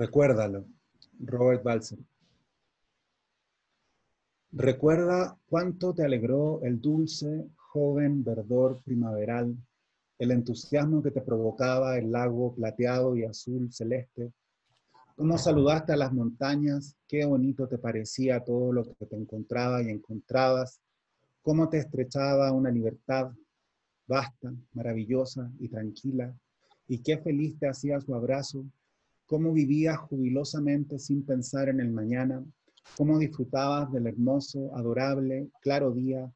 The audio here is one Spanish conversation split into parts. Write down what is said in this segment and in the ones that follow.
Recuérdalo, Robert Balser. Recuerda cuánto te alegró el dulce, joven verdor primaveral, el entusiasmo que te provocaba el lago plateado y azul celeste, cómo saludaste a las montañas, qué bonito te parecía todo lo que te encontraba y encontrabas, cómo te estrechaba una libertad vasta, maravillosa y tranquila, y qué feliz te hacía su abrazo, cómo vivías jubilosamente sin pensar en el mañana, cómo disfrutabas del hermoso, adorable, claro día,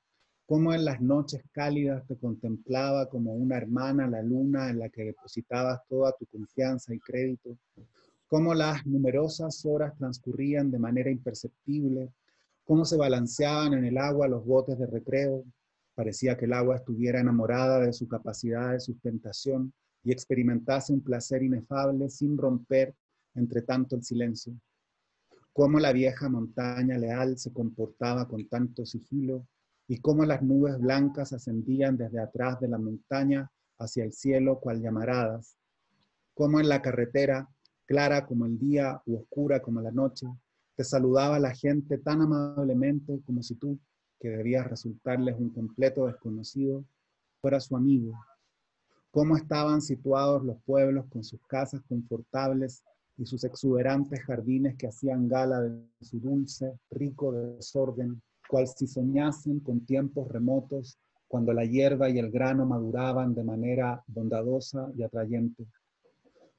cómo en las noches cálidas te contemplaba como una hermana la luna en la que depositabas toda tu confianza y crédito, cómo las numerosas horas transcurrían de manera imperceptible, cómo se balanceaban en el agua los botes de recreo, parecía que el agua estuviera enamorada de su capacidad de sustentación y experimentase un placer inefable sin romper entre tanto el silencio cómo la vieja montaña leal se comportaba con tanto sigilo y cómo las nubes blancas ascendían desde atrás de la montaña hacia el cielo cual llamaradas, cómo en la carretera, clara como el día u oscura como la noche, te saludaba la gente tan amablemente como si tú, que debías resultarles un completo desconocido, fuera su amigo. Cómo estaban situados los pueblos con sus casas confortables y sus exuberantes jardines que hacían gala de su dulce, rico desorden, cual si soñasen con tiempos remotos cuando la hierba y el grano maduraban de manera bondadosa y atrayente.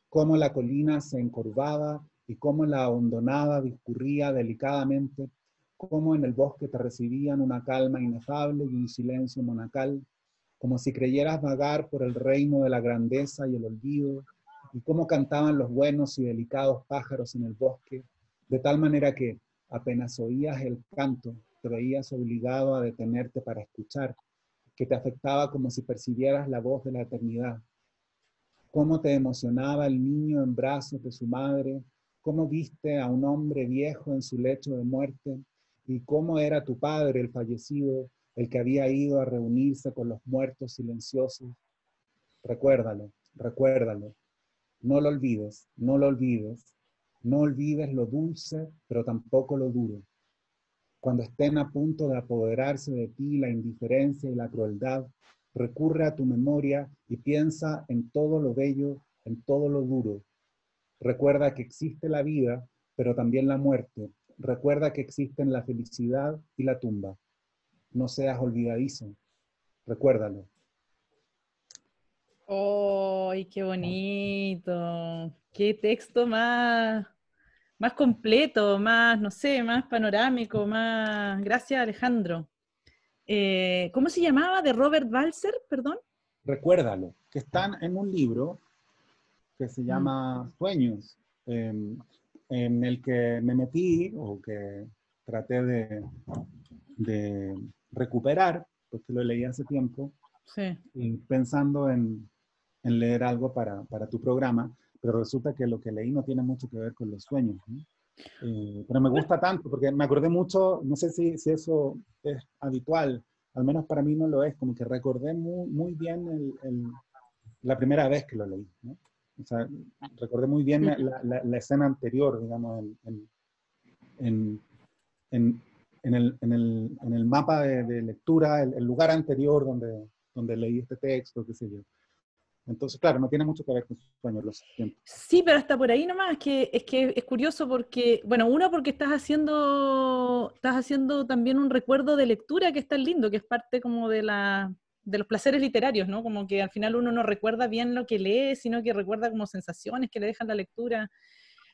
Cómo la colina se encorvaba y cómo la hondonada discurría delicadamente, cómo en el bosque te recibían una calma inefable y un silencio monacal, como si creyeras vagar por el reino de la grandeza y el olvido, y cómo cantaban los buenos y delicados pájaros en el bosque, de tal manera que apenas oías el canto, te veías obligado a detenerte para escuchar, que te afectaba como si percibieras la voz de la eternidad. Cómo te emocionaba el niño en brazos de su madre, cómo viste a un hombre viejo en su lecho de muerte y cómo era tu padre, el fallecido, el que había ido a reunirse con los muertos silenciosos. Recuérdalo, recuérdalo, no lo olvides, no lo olvides. No olvides lo dulce, pero tampoco lo duro. Cuando estén a punto de apoderarse de ti la indiferencia y la crueldad, recurre a tu memoria y piensa en todo lo bello, en todo lo duro. Recuerda que existe la vida, pero también la muerte. Recuerda que existen la felicidad y la tumba. No seas olvidadizo. Recuérdalo. ¡Ay, qué bonito! ¡Qué texto más, más completo, más, no sé, más panorámico, más... Gracias, Alejandro. Eh, ¿Cómo se llamaba? ¿De Robert Balser, perdón? Recuérdalo, que están en un libro que se mm. llama Sueños, em, en el que me metí o que traté de, de recuperar, porque lo leí hace tiempo, sí. pensando en, en leer algo para, para, tu programa, pero resulta que lo que leí no tiene mucho que ver con los sueños. Eh, pero me gusta tanto, porque me acordé mucho, no sé si, si, eso es habitual, al menos para mí no lo es, como que recordé muy, muy bien el, la primera vez que lo leí. ¿no? O sea, recordé muy bien la, la, escena anterior, digamos, en, en, en, en el, el, el, mapa de, de lectura, el, lugar anterior donde, donde leí este texto, qué sé yo. Entonces, claro, no tiene mucho que ver con sus sueños, lo siento. Sí, pero hasta por ahí nomás, es que, es que es curioso porque, bueno, uno porque estás haciendo, estás haciendo también un recuerdo de lectura que es tan lindo, que es parte como de la, de los placeres literarios, ¿no? Como que al final uno no recuerda bien lo que lee, sino que recuerda como sensaciones que le dejan la lectura.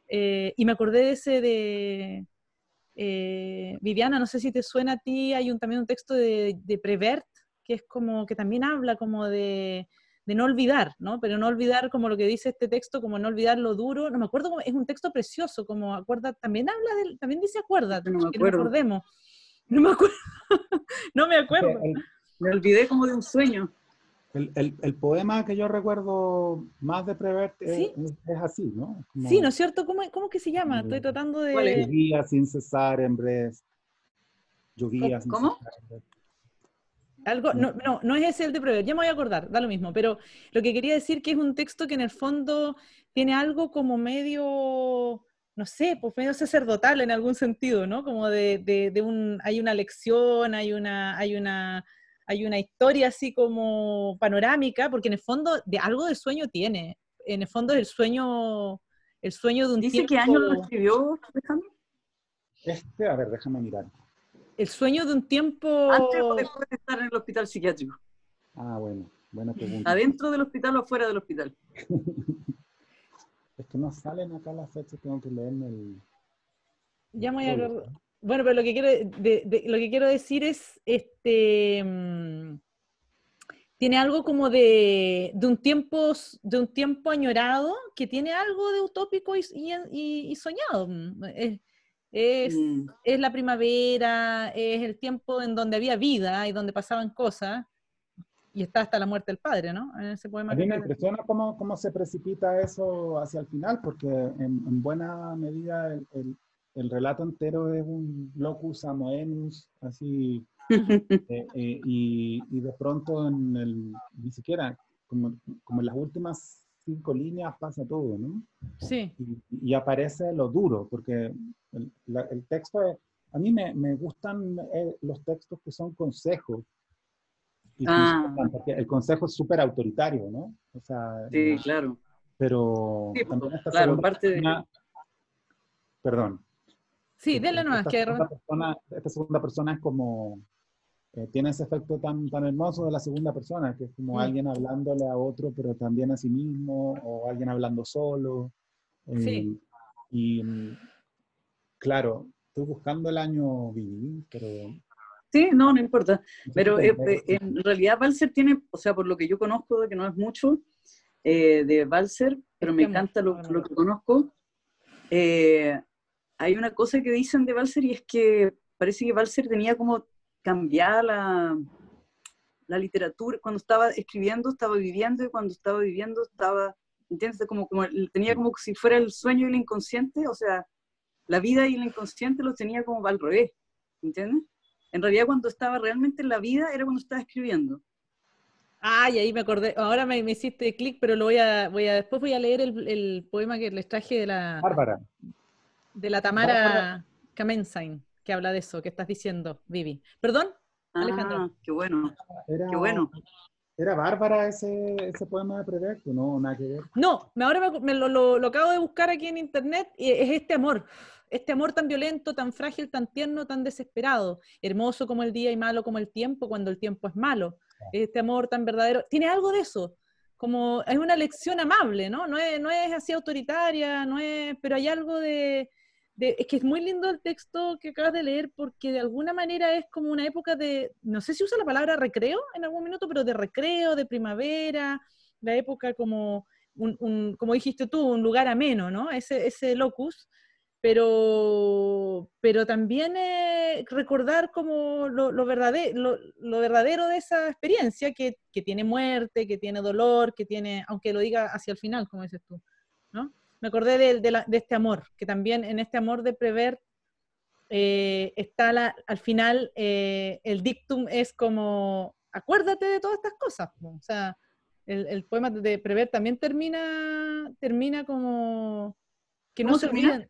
Eh, y me acordé de ese de eh, Viviana, no sé si te suena a ti, hay un, también un texto de, de Prevert, que es como, que también habla como de de no olvidar, ¿no? Pero no olvidar como lo que dice este texto, como no olvidar lo duro. No me acuerdo, es un texto precioso, como acuerda, también habla del, también dice acuérdate, no me que acordemos. No me acuerdo, no me acuerdo. me olvidé como de un sueño. El, el, el, poema que yo recuerdo más de Prevert es, así, ¿no? sí, ¿no es cierto? ¿Cómo, ¿Cómo, que se llama? Estoy tratando de... Llovía sin cesar en Brest. Llovía sin ¿Cómo? Cesar en Brest. Algo, no, no, no es ese el de prever, ya me voy a acordar, da lo mismo, pero lo que quería decir que es un texto que en el fondo tiene algo como medio, no sé, pues medio sacerdotal en algún sentido, ¿no? Como de, de, de un, hay una lección, hay una, hay una, hay una historia así como panorámica, porque en el fondo de algo de sueño tiene, en el fondo es el sueño, el sueño de un ¿Dice tiempo... qué año lo escribió, Alejandro? Este, a ver, déjame mirar. El sueño de un tiempo... Antes o después de estar en el hospital psiquiátrico. Ah, bueno, buena pregunta. ¿Adentro del hospital o afuera del hospital? Es que no salen acá las fechas, tengo que leerme el... Ya me voy a. Bueno, pero lo que quiero, de- de- lo que quiero decir es, este, mm, tiene algo como de, de un tiempo, de un tiempo añorado que tiene algo de utópico y, y- y- soñado. Es, es, Mm. es la primavera, es el tiempo en donde había vida y donde pasaban cosas, y está hasta la muerte del padre, ¿no? En ese poema A mí me impresiona cómo, cómo se precipita eso hacia el final, porque en, en buena medida el, el- el relato entero es un locus amoenus, así, eh, eh, y, y de pronto en el, ni siquiera, como, como en las últimas cinco líneas pasa todo, ¿no? Sí, y, y aparece lo duro, porque el, la- el texto, es- a mí me, me gustan eh, los textos que son consejos. Y Ah. porque el consejo es súper autoritario, ¿no? O sea, Sí, no- claro. pero Sí, también esta claro, parte de- persona- perdón. Sí, denle nomás, esta, que de segunda repente- persona, esta segunda persona es como, eh, tiene ese efecto tan, tan hermoso de la segunda persona, que es como Mm. alguien hablándole a otro, pero también a sí mismo, o alguien hablando solo. Eh, Sí. Y claro, estoy buscando el año Vivi, pero... Sí, no, no importa. Pero si eh, eh, en realidad Balser tiene, o sea, por lo que yo conozco, de que no es mucho eh, de Balser, pero me encanta lo, lo que conozco. eh, hay una cosa que dicen de Balser y es que parece que Balser tenía como cambiada la, la literatura. Cuando estaba escribiendo, estaba viviendo, y cuando estaba viviendo, estaba, ¿entiendes? Como, como tenía como si fuera el sueño y el inconsciente, o sea, la vida y el inconsciente los tenía como al revés, ¿entiendes? En realidad cuando estaba realmente en la vida era cuando estaba escribiendo. Ay, ahí me acordé. Ahora me, me hiciste clic, pero lo voy a, voy a, después voy a leer el, el poema que les traje de la, Bárbara, de la Tamara. Kamensain, que habla de eso, que estás diciendo, Vivi. ¿Perdón? Alejandro. Ah, qué bueno, era, qué bueno. ¿era Bárbara ese, ese poema de Prevecto? No, nada que ver. No, me- ahora me, me lo, lo- lo acabo de buscar aquí en internet y es este amor. Este amor tan violento, tan frágil, tan tierno, tan desesperado. Hermoso como el día y malo como el tiempo cuando el tiempo es malo. Este amor tan verdadero. Tiene algo de eso. Como es una lección amable, ¿no? No es, no es así autoritaria, no es, pero hay algo de, de- Es que es muy lindo el texto que acabas de leer porque de alguna manera es como una época de. No sé si usa la palabra recreo en algún minuto, pero de recreo, de primavera, la época como un, un- como dijiste tú, un lugar ameno, ¿no? Ese, ese locus, pero, pero también eh, recordar como lo, lo, verdadero, lo, lo verdadero de esa experiencia, que, que tiene muerte, que tiene dolor, que tiene, aunque lo diga hacia el final, como dices tú. Me acordé de, de, la- de este amor, que también en este amor de prever eh, está la- al final eh, el dictum es como, acuérdate de todas estas cosas, o sea, el, el poema de Prever también termina, termina como que no ¿Cómo se olviden.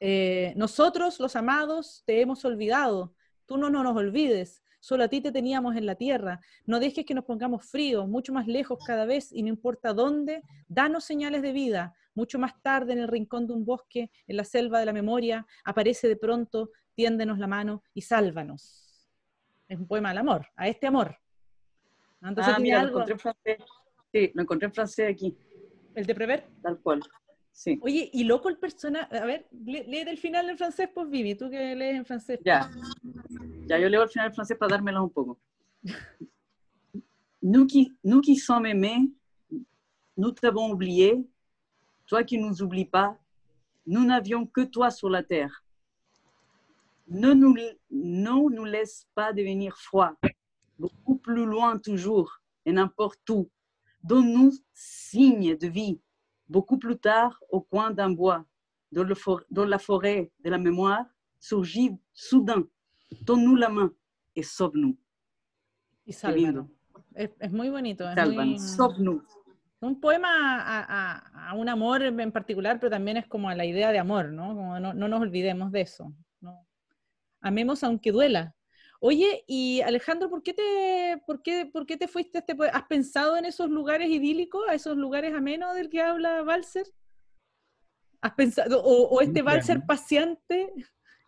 Eh, nosotros, los amados, te hemos olvidado. Tú no, no nos olvides. Solo a ti te teníamos en la tierra. No dejes que nos pongamos fríos, mucho más lejos cada vez, y no importa dónde, danos señales de vida. Mucho más tarde, en el rincón de un bosque, en la selva de la memoria, aparece de pronto, tiéndenos la mano y sálvanos. Es un poema al amor, a este amor. Ah, mira, lo encontré en francés. Sí, lo encontré en francés aquí, el de Prever. tal cual. Sí, Oye, y loco el personaje. A ver, lee del final en francés, pues Vivi, tú que lees en francés. ya. Ya, yo leo al final en francés para un poco. Nous qui, nous qui sommes aimés, nous t'avons oublié, toi qui nous oublies pas, nous n'avions que toi sur la terre. Ne nous, ne nous laisse pas devenir froid, beaucoup plus loin toujours, et n'importe où. Donne-nous signe de vie, beaucoup plus tard au coin d'un bois, dans, le for- dans la forêt de la mémoire, surgit soudain. Main et sauve-nous. Y Qué lindo. sálvalo. Es, es muy bonito. Es Salvan. muy- un poema a, a- a un amor en particular, pero también es como a la idea de amor, ¿no? Como no, no nos olvidemos de eso. ¿no? Amemos aunque duela. Oye, y Alejandro, ¿por qué te, por qué, por qué te fuiste a este ¿Has pensado en esos lugares idílicos, a esos lugares amenos del que habla Balser? ¿Has pensado, o, o este Balser claro.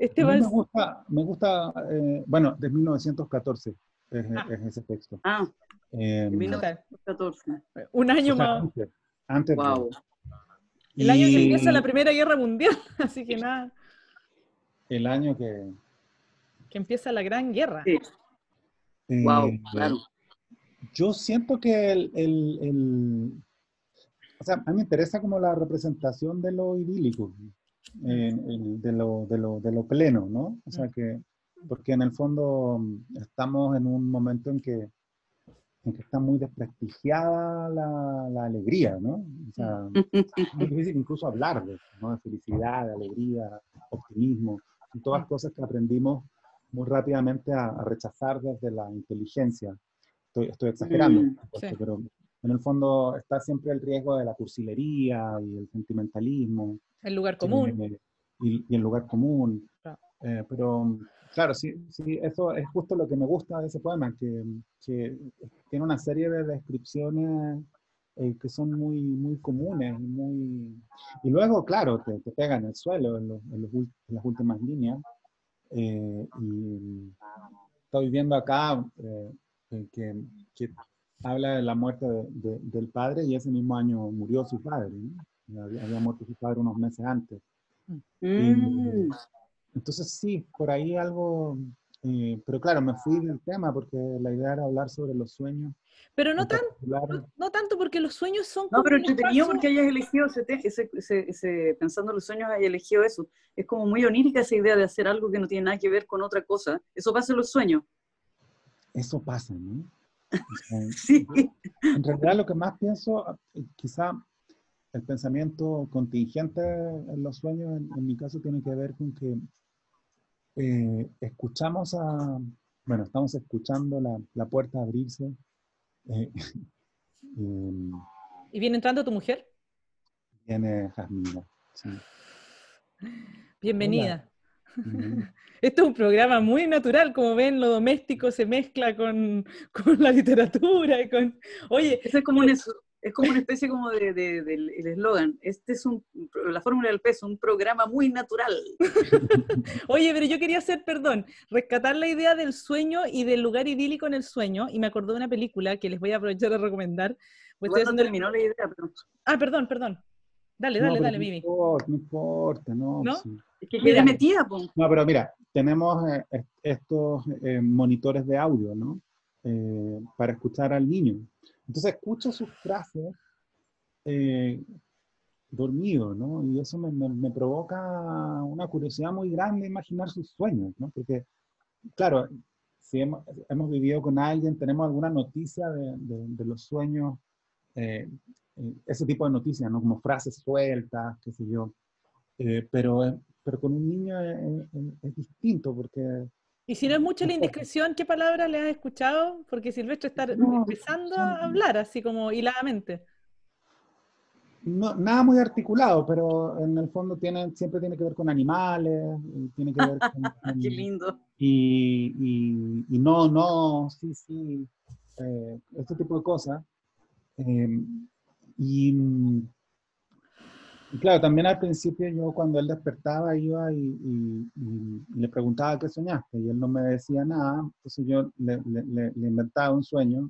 Este me gusta, me gusta eh, bueno, de 1914 es, Ah. es ese texto. Ah, Eh, en Mira. 1914. Un año o sea, más. antes, Wow. El año que empieza la Primera Guerra Mundial, así que nada, El año que... que empieza la Gran Guerra. Sí, eh, wow, claro. Yo siento que el, el- el- o sea, a mí me interesa como la representación de lo idílico, en- en- de, lo, de, lo, de lo pleno, ¿no? O sea, que, porque en el fondo mm, estamos en un momento en que, en que está muy desprestigiada la, la alegría, ¿no? O sea, es muy difícil incluso hablar de ¿no? De felicidad, de alegría, optimismo, son todas cosas que aprendimos muy rápidamente a, a rechazar desde la inteligencia. Estoy, estoy exagerando, Mm, sí. pero en el fondo está siempre el riesgo de la cursilería y el sentimentalismo El lugar común. eh, y, y el lugar común. Claro. Eh, pero claro, sí, sí, eso es justo lo que me gusta de ese poema, que, que tiene una serie de descripciones eh, que son muy, muy comunes. y Muy... Y luego, claro, te, te pega en el suelo en, los- en los en las últimas líneas. Eh, y estoy viendo acá eh, eh, que, que habla de la muerte de- de- del padre y ese mismo año murió su padre. ¿no? Había, había muerto su padre unos meses antes. Mm, Entonces sí, por ahí algo, eh, pero claro, me fui del tema porque la idea era hablar sobre los sueños. Pero no, tan, no, no tanto porque los sueños son No, como pero entretenido porque hayas elegido ese, ese, ese, ese- pensando en los sueños, hayas elegido eso. Es como muy onírica esa idea de hacer algo que no tiene nada que ver con otra cosa. Eso pasa en los sueños. Eso pasa, ¿no? Sí. En realidad lo que más pienso, eh, quizá el pensamiento contingente en los sueños, en, en mi caso, tiene que ver con que eh, escuchamos a, bueno, estamos escuchando la, la puerta abrirse. eh, y ¿Y viene entrando tu mujer? viene Jasmina. sí. Bienvenida. Mm. Esto es un programa muy natural, como ven, lo doméstico se mezcla con, con la literatura y con... Oye, es como, un, es, es como una especie como de, de- del eslogan. Este es un, la fórmula del peso, un programa muy natural. oye, pero yo quería hacer, perdón, rescatar la idea del sueño y del lugar idílico en el sueño, y me acordé de una película que les voy a aprovechar de recomendar. pues estoy no terminó la idea, pero Ah, perdón, perdón. Dale, No, dale, dale, no Vivi. importa, no importa, no. ¿No? sí. Es que quedé metida, po. No, pero mira, tenemos eh, est- estos eh, monitores de audio, ¿no? Eh, para escuchar al niño. Entonces escucho sus frases eh, dormido, ¿no? Y eso me, me- me provoca una curiosidad muy grande imaginar sus sueños, ¿no? Porque, claro, si hemos, hemos vivido con alguien, tenemos alguna noticia de, de- de los sueños, eh, eh, ese tipo de noticias, ¿no? Como frases sueltas, qué sé yo. Eh, pero, eh, pero con un niño es, es- es distinto porque Y si no es mucha la indiscreción, ¿qué palabra le has escuchado? Porque Silvestre está No, empezando a hablar así como hiladamente. no, nada muy articulado, pero en el fondo tiene, siempre tiene que ver con animales, tiene que ver con... con- Qué lindo. y, y- y no, no, sí, sí, eh, este tipo de cosas. Eh, y, y claro, también al principio yo cuando él despertaba iba y, y- y- y le preguntaba qué soñaste y él no me decía nada, entonces yo le, le- le- le inventaba un sueño,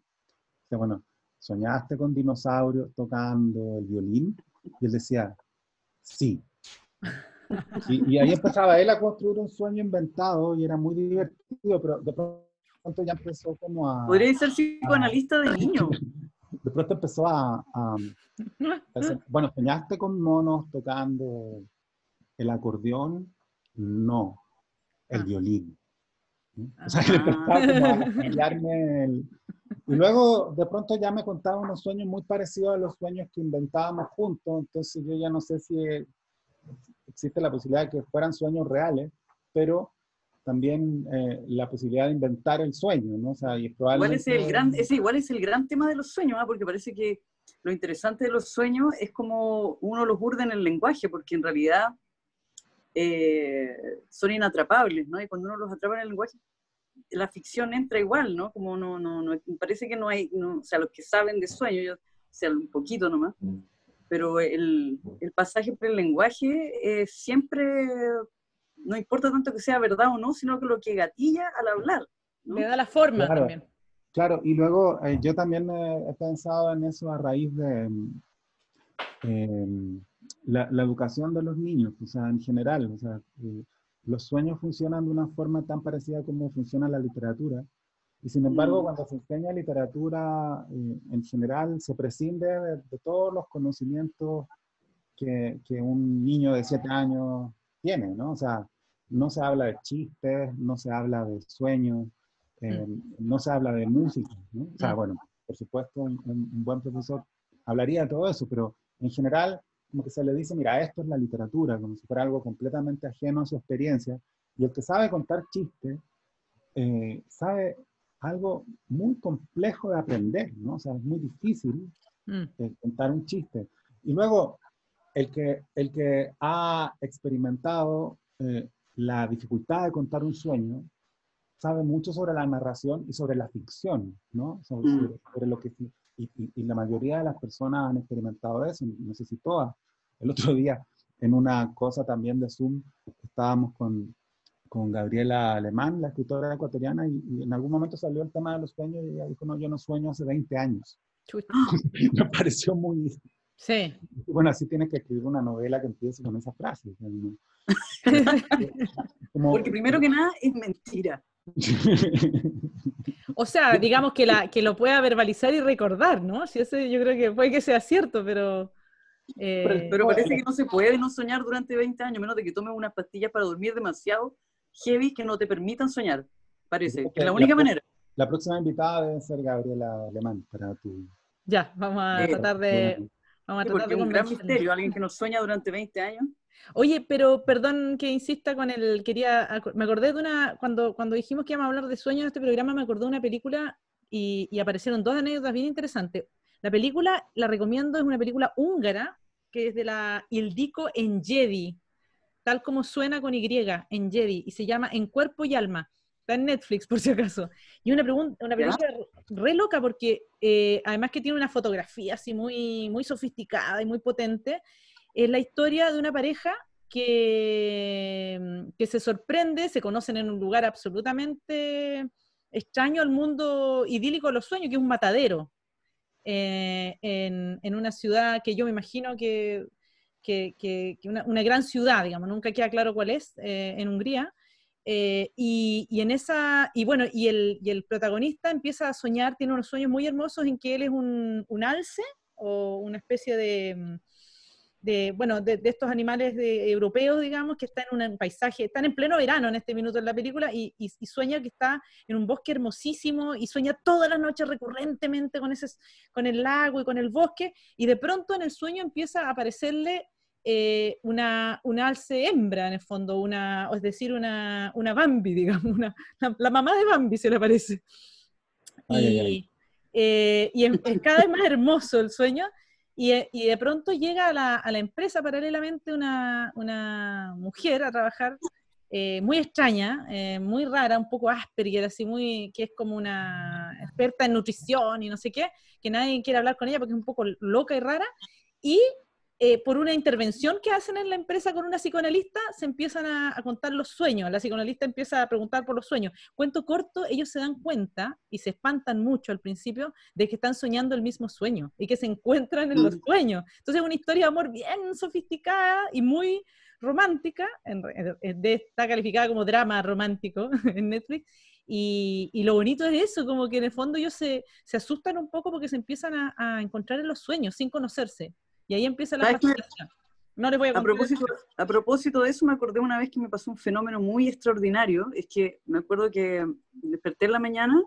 que bueno, soñaste con dinosaurios tocando el violín y él decía, sí. Y, y ahí empezaba él a construir un sueño inventado y era muy divertido, pero de pronto ya empezó como a... Podría ser psicoanalista de niño. De pronto empezó a... a- a decir, bueno, ¿soñaste con monos tocando el acordeón? No, el Ah. violín. ¿no? O sea, que empezaba como a cambiarme el... Y luego de pronto ya me contaba unos sueños muy parecidos a los sueños que inventábamos juntos, entonces yo ya no sé si existe la posibilidad de que fueran sueños reales, pero también eh, la posibilidad de inventar el sueño, ¿no? O sea, y igual es el gran, ese igual es el gran tema de los sueños, ¿ah? porque parece que lo interesante de los sueños es como uno los burda en el lenguaje, porque en realidad eh, son inatrapables, ¿no? Y cuando uno los atrapa en el lenguaje, la ficción entra igual, ¿no? Como no, no, no parece que no hay, o sea, los que saben de sueños, yo, o sea, un poquito nomás, pero el, el pasaje por el lenguaje siempre, no importa tanto que sea verdad o no, sino que lo que gatilla al hablar. Le da la forma también. Claro, y luego eh, yo también he pensado en eso a raíz de em, la, la, educación de los niños, o sea, en general, o sea, eh, los sueños funcionan de una forma tan parecida como funciona la literatura, y sin embargo, mm. cuando se enseña literatura eh, en general, se prescinde de, todos los conocimientos que, que, un niño de siete años tiene, ¿no? O sea, no se habla de chistes, no se habla de sueños, eh, mm. no se habla de música, ¿no? O sea, mm. bueno, por supuesto, un, un, buen profesor hablaría de todo eso, pero en general, como que se le dice, mira, esto es la literatura, como si fuera algo completamente ajeno a su experiencia, y el que sabe contar chistes, eh, sabe algo muy complejo de aprender, ¿no? O sea, es muy difícil mm. eh, contar un chiste. Y luego, el que, el que ha experimentado eh, la dificultad de contar un sueño, sabe mucho sobre la narración y sobre la ficción, ¿no? Sobre, mm. lo que... Y, y, la mayoría de las personas han experimentado eso, no sé si todas. El otro día, en una cosa también de Zoom, estábamos con, con Gabriela Alemán, la escritora ecuatoriana, y, en algún momento salió el tema de los sueños y ella dijo, no, yo no sueño hace 20 años. Me pareció muy... Sí. Bueno, así tienes que escribir una novela que empiece con esa frase. Porque primero que nada es mentira. o sea, digamos que, la, que lo pueda verbalizar y recordar, ¿no? Si eso yo creo que puede que sea cierto, pero... Eh, pero, parece que no se puede no soñar durante 20 años, menos de que tomes unas pastillas para dormir demasiado heavy que no te permitan soñar. Parece que es la única manera. La próxima invitada debe ser Gabriela Alemán para tu. Ya, vamos a tratar de. Vamos a tratar de un gran misterio, alguien que no sueña durante 20 años. Oye, pero perdón que insista con el. Quería. Me acordé de una. Cuando, cuando dijimos que íbamos a hablar de sueños en este programa, me acordé de una película y, y aparecieron dos anécdotas bien interesantes. La película, la recomiendo, es una película húngara que es de la Ildiko Jedi tal como suena con Y, en Jedi, y se llama En Cuerpo y Alma. Está en Netflix, por si acaso. Y una, pregunta, una película re loca porque eh, además que tiene una fotografía así muy, muy sofisticada y muy potente, es la historia de una pareja que, que se sorprende, se conocen en un lugar absolutamente extraño al mundo idílico de los sueños, que es un matadero, eh, en, en, una ciudad que yo me imagino que que, una, gran ciudad, digamos, nunca queda claro cuál es, eh, en Hungría. Eh, y, en esa, y bueno, y el, y el, protagonista empieza a soñar, tiene unos sueños muy hermosos en que él es un, un alce o una especie de, de bueno, de, estos animales de, europeos, digamos, que están en un paisaje, están en pleno verano en este minuto en la película y, y, sueña que está en un bosque hermosísimo y sueña todas las noches recurrentemente con, ese, con el lago y con el bosque y de pronto en el sueño empieza a aparecerle eh, una, una, alce hembra, en el fondo, una, es decir, una, una Bambi, digamos, una, la, mamá de Bambi se le parece. y, eh, y es, cada vez más hermoso el sueño. Y, y de pronto llega a la, a la empresa paralelamente una, una, mujer a trabajar eh, muy extraña, muy rara, un poco Asperger, así muy, que es como una experta en nutrición y no sé qué, que nadie quiere hablar con ella porque es un poco loca y rara. Y eh, por una intervención que hacen en la empresa con una psicoanalista, se empiezan a, contar los sueños. La psicoanalista empieza a preguntar por los sueños. Cuento corto, ellos se dan cuenta y se espantan mucho al principio de que están soñando el mismo sueño y que se encuentran en los mm. sueños. Entonces es una historia de amor bien sofisticada y muy romántica. está calificada como drama romántico en Netflix. Y, lo bonito es eso, como que en el fondo ellos se, asustan un poco porque se empiezan a encontrar en los sueños sin conocerse. Y ahí empieza la fascinación. No les voy a, a propósito, a propósito de eso, me acordé una vez que me pasó un fenómeno muy extraordinario. Es que me acuerdo que desperté en la mañana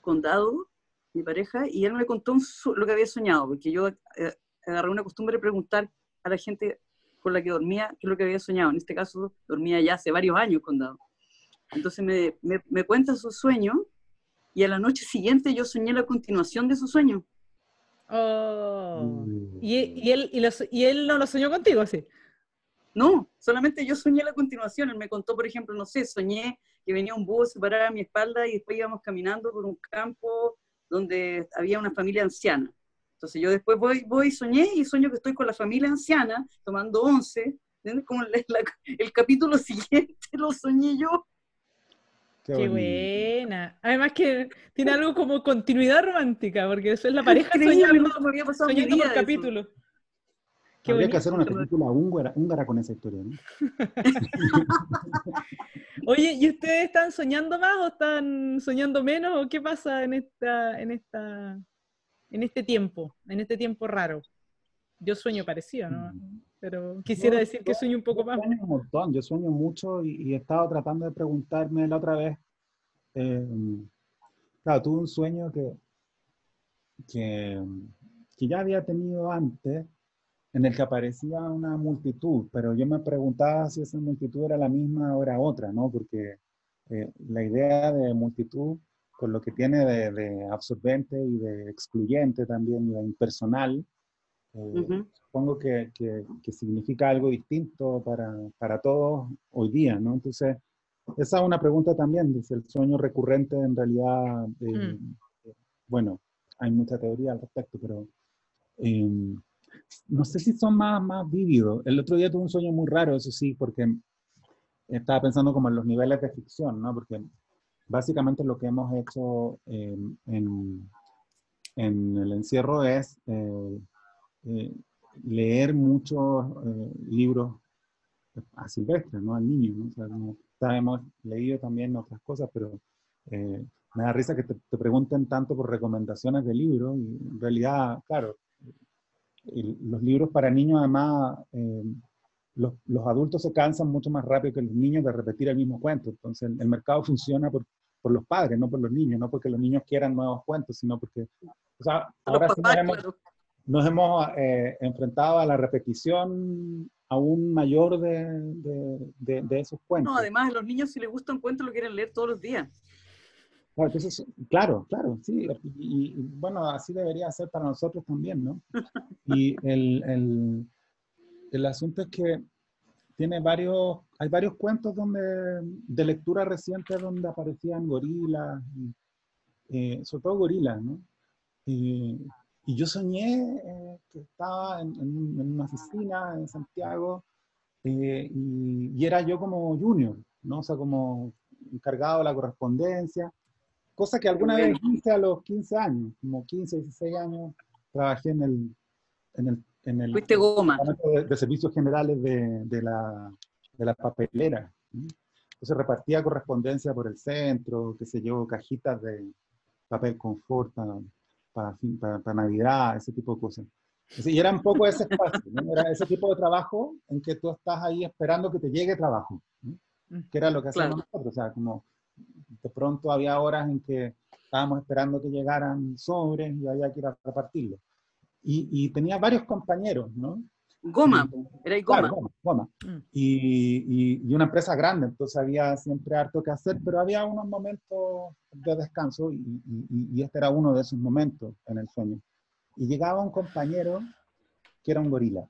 con Dado, mi pareja, y él me contó lo que había soñado, porque yo eh, agarré una costumbre de preguntar a la gente con la que dormía qué es lo que había soñado. En este caso, dormía ya hace varios años con Dado. Entonces me, me, me cuenta su sueño y a la noche siguiente yo soñé la continuación de su sueño. Oh. ¿Y, y él, y, los- y él no lo soñó contigo, sí? No, solamente yo soñé la continuación. Él me contó, por ejemplo, no sé, soñé que venía un búho, se paraba a mi espalda y después íbamos caminando por un campo donde había una familia anciana. Entonces yo después voy, voy soñé y sueño que estoy con la familia anciana tomando once. Como la- la- el capítulo siguiente lo soñé yo. Qué buena. Además que tiene algo como continuidad romántica, porque eso es la pareja Increíble, soñando, me había pasado soñando por eso. capítulo. Qué Habría bonito. que hacer una película húngara, húngara con esa historia, ¿no? Oye, ¿y ustedes están soñando más o están soñando menos? ¿O qué pasa en esta, en esta, en este tiempo, en este tiempo raro? Yo sueño parecido, ¿no? Pero quisiera Yo- decir que sueño un poco yo más. sueño un montón, yo sueño mucho y, y he estado tratando de preguntarme la otra vez. eh, claro, tuve un sueño que, que, que ya había tenido antes, en el que aparecía una multitud, pero yo me preguntaba si esa multitud era la misma o era otra, ¿no? Porque eh, la idea de multitud, con lo que tiene de, de absorbente y de excluyente también, y de impersonal, eh, Ujú. supongo que, que- que significa algo distinto para, para todos hoy día, ¿no? Entonces, esa es una pregunta también, dice el sueño recurrente en realidad, eh, eh, bueno, hay mucha teoría al respecto, pero eh, no sé si son más, más vívidos. El otro día tuve un sueño muy raro, eso sí, porque estaba pensando como en los niveles de ficción, ¿no? Porque básicamente lo que hemos hecho eh, en, en el encierro es eh, eh, leer muchos eh, libros a Silvestre, ¿no? Al niño, ¿no? O sea, como, o sea, hemos leído también otras cosas, pero eh, me da risa que te, te pregunten tanto por recomendaciones de libros y en realidad, claro, los libros para niños además, eh, los, los adultos se cansan mucho más rápido que los niños de repetir el mismo cuento, entonces el, el mercado funciona por, por los padres, no por los niños, no porque los niños quieran nuevos cuentos, sino porque, o sea, ahora sí claro. Nos hemos eh, enfrentado a la repetición aún mayor de, de, de- de esos cuentos. No, además, a los niños si les gusta un cuento lo quieren leer todos los días. Claro, entonces, claro, claro, sí. Y, y, bueno, así debería ser para nosotros también, ¿no? Y el, el, el asunto es que tiene varios, hay varios cuentos donde, de lectura reciente donde aparecían gorilas, eh, sobre todo gorilas, ¿no? Y, y yo soñé eh, que estaba en, en en una oficina en Santiago eh, y, y era yo como junior, ¿no? O sea, como encargado de la correspondencia, cosa que alguna vez hice a los 15 años, como 15, 16 años, trabajé en el, en el, en el Fuiste goma. De, de Servicios Generales de, de la, de la papelera. Entonces repartía correspondencia por el centro, qué sé yo, cajitas de papel confort para, para, para- Navidad, ese tipo de cosas. Y era un poco ese espacio, ¿no? era ese tipo de trabajo en que tú estás ahí esperando que te llegue trabajo, ¿no? que era lo que hacíamos Claro. nosotros. O sea, como de pronto había horas en que estábamos esperando que llegaran sobres y había que ir a repartirlos. Y, y tenía varios compañeros, ¿no? Goma, Y- era ahí goma. Claro, goma, goma. Mm. Y, y- y una empresa grande, entonces había siempre harto que hacer, pero había unos momentos de descanso y, y- y este era uno de esos momentos en el sueño. Y llegaba un compañero que era un gorila.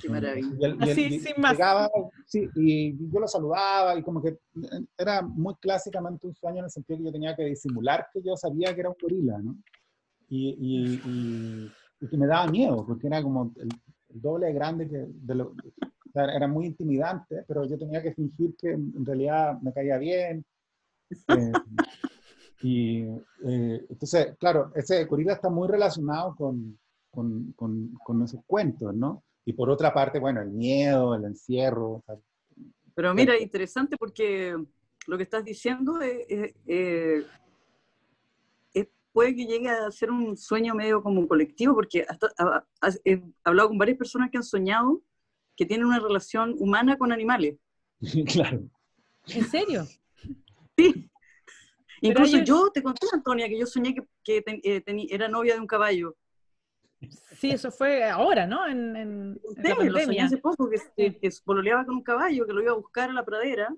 Qué maravilla. Y él- y él- Así, y sin más. llegaba, sí, y yo lo saludaba y como que era muy clásicamente un sueño en el sentido que yo tenía que disimular que yo sabía que era un gorila, ¿no? Y, y- y- y que me daba miedo, porque era como el, el doble de grande que de lo, o sea, era muy intimidante, pero yo tenía que fingir que en realidad me caía bien. eh, y eh, entonces, claro, ese gorila está muy relacionado con, con, con, con esos cuentos, ¿no? Y por otra parte, bueno, el miedo, el encierro. o sea, Pero mira, interesante porque lo que estás diciendo es, es- eh, es- puede que llegue a ser un sueño medio como colectivo, porque hasta, ha- ha- he hablado con varias personas que han soñado que tienen una relación humana con animales. claro. ¿En serio? Sí. Pero Incluso yo te conté, Antonia, que yo soñé que, que ten- eh, era novia de un caballo. Sí, eso fue ahora, ¿no? En, en- en Sí, la lo soñé hace poco, que, que, que pololeaba con un caballo, que lo iba a buscar a la pradera,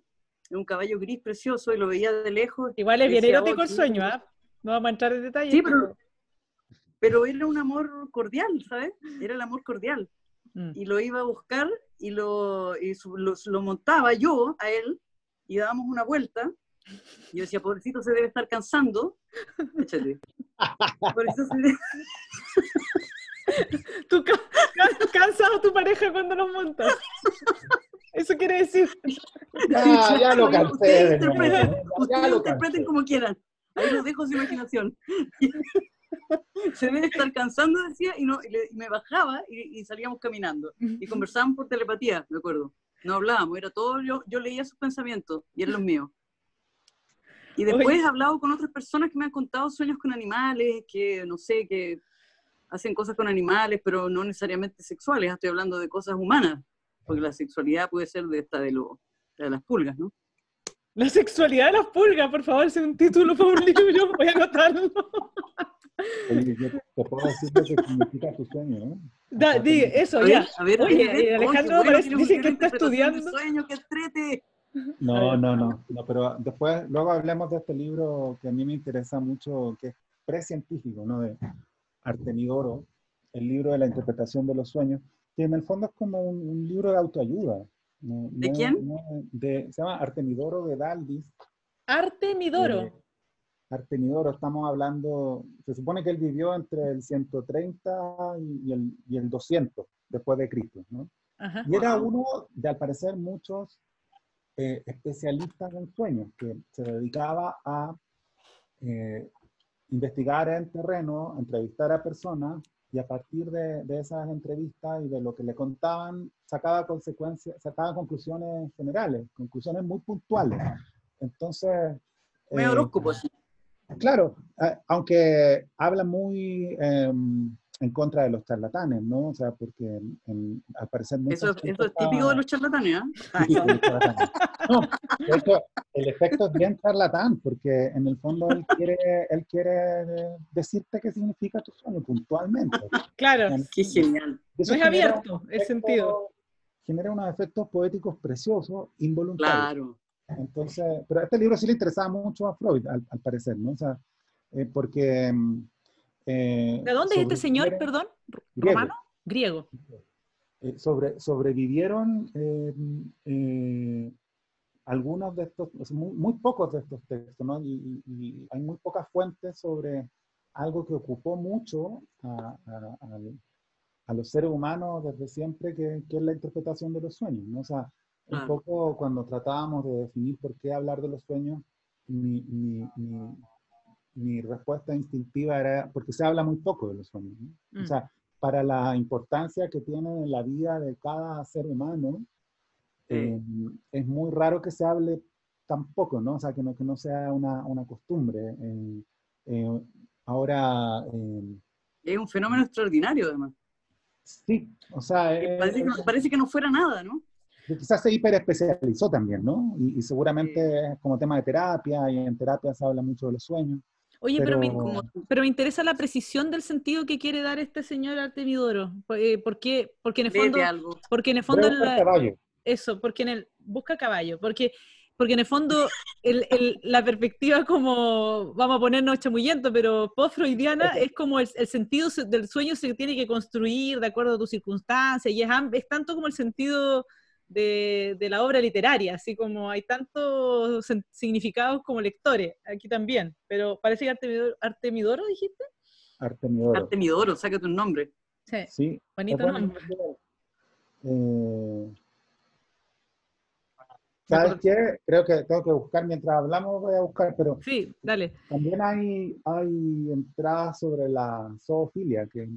un caballo gris precioso y lo veía de lejos. Igual es bien erótico "Oh, el sueño, lindo". ¿ah? No vamos a entrar en detalles. Sí, pero, pero era un amor cordial, ¿sabes? Era el amor cordial. Mm. Y lo iba a buscar y lo, y su- lo, lo montaba yo a él y dábamos una vuelta. Y yo decía, pobrecito, se debe estar cansando. Échate. Pobrecito se debe- ¿Tú ca- ca- cansas a tu pareja cuando los montas? Eso quiere decir. Ya, ya lo cansé Ustedes interpreten, ustedes lo interpreten como quieran. Ahí los dejo su imaginación. Se debe estar cansando, decía, y, no, y, le- me bajaba y, y salíamos caminando. Y conversábamos por telepatía, me acuerdo. No hablábamos, era todo, yo, yo leía sus pensamientos y él los míos. Y después he hablado con otras personas que me han contado sueños con animales, que no sé, que hacen cosas con animales, pero no necesariamente sexuales. Estoy hablando de cosas humanas, porque la sexualidad puede ser de esta de, lo, de las pulgas, ¿no? La sexualidad de las pulgas, por favor, es un título para un libro. Voy a anotarlo. Oye, yo te puedo decir lo que significa tu sueño, ¿no? Da- sea, di, eso, ya. a ver, Oye, eh, Alejandro Oye, parece- dice que está estudiando. que entrete. No, no, no, no, pero después, luego hablemos de este libro que a mí me interesa mucho, que es precientífico, ¿no? De Artemidoro, el libro de la interpretación de los sueños, que en el fondo es como un, un libro de autoayuda. ¿No? ¿De No- quién? no- de- se llama Artemidoro de Daldis. Artemidoro. Eh, Artemidoro, estamos hablando, se supone que él vivió entre el 130 y, el, y el 200 después de Cristo, ¿no? Ajá. Y era uno de, al parecer, muchos eh, especialistas en sueños, que se dedicaba a eh, investigar en terreno, entrevistar a personas, y a partir de, de esas entrevistas y de lo que le contaban, sacaba consecuencias, sacaba conclusiones generales, conclusiones muy puntuales. Entonces... Eh, horóscopo, así. Claro, a- aunque habla muy em, en contra de los charlatanes, ¿no? O sea, porque en- en- al parecer Eso, eso es típico de los charlatanes, ¿ah? típico de los charlatanes. No, de hecho, el efecto es bien charlatán, porque en el fondo él quiere, él quiere eh, decirte qué significa tu sueño puntualmente. Claro, Qué genial. Eso no es abierto efecto- sentido. Genera unos efectos poéticos preciosos, involuntarios. Claro. Entonces, pero a este libro sí le interesaba mucho a Freud, al, al parecer, ¿no? O sea, eh, porque... eh, ¿De dónde es este señor, perdón? Griego. ¿Romano? Griego. eh, sobre, sobrevivieron eh, eh, algunos de estos, muy, muy pocos de estos textos, ¿no? Y, y- y hay muy pocas fuentes sobre algo que ocupó mucho a, a- al- a los seres humanos desde siempre, que, que es la interpretación de los sueños, ¿no? O sea, un Claro. poco cuando tratábamos de definir por qué hablar de los sueños, mi, mi- mi- mi respuesta instintiva era, porque se habla muy poco de los sueños, ¿no? Mm. O sea, para la importancia que tienen en la vida de cada ser humano, Sí. eh, es muy raro que se hable tan poco, ¿no? O sea, que no, que no sea una, una costumbre. Eh, eh, ahora, eh, Es un fenómeno extraordinario, además. sí, o sea, eh, Parece que, no, parece que no fuera nada, ¿no? quizás se hiperespecializó también, ¿no? Y, y seguramente es como tema de terapia, y en terapia se habla mucho de los sueños. Oye, pero, me, Pero- Como, pero me interesa la precisión del sentido que quiere dar este señor Artemidoro. Eh, ¿Por qué? Porque en el fondo, algo. porque en el fondo la- caballo. eso, porque en el busca caballo, porque porque en el fondo el- el- la perspectiva como vamos a ponernos chamuyento, pero post-freudiana es como el, el sentido se- del sueño se tiene que construir de acuerdo a tus circunstancias y es, es tanto como el sentido de, de la obra literaria, así como hay tantos significados como lectores, aquí también, pero parece que Artemidoro, Artemidoro dijiste. Artemidoro. Artemidoro, sácate un nombre. Sí, Sí. bonito nombre. Eh, ¿Sabes qué? Creo que tengo que buscar mientras hablamos, voy a buscar, pero Sí, dale. también hay, hay entradas sobre la zoofilia, que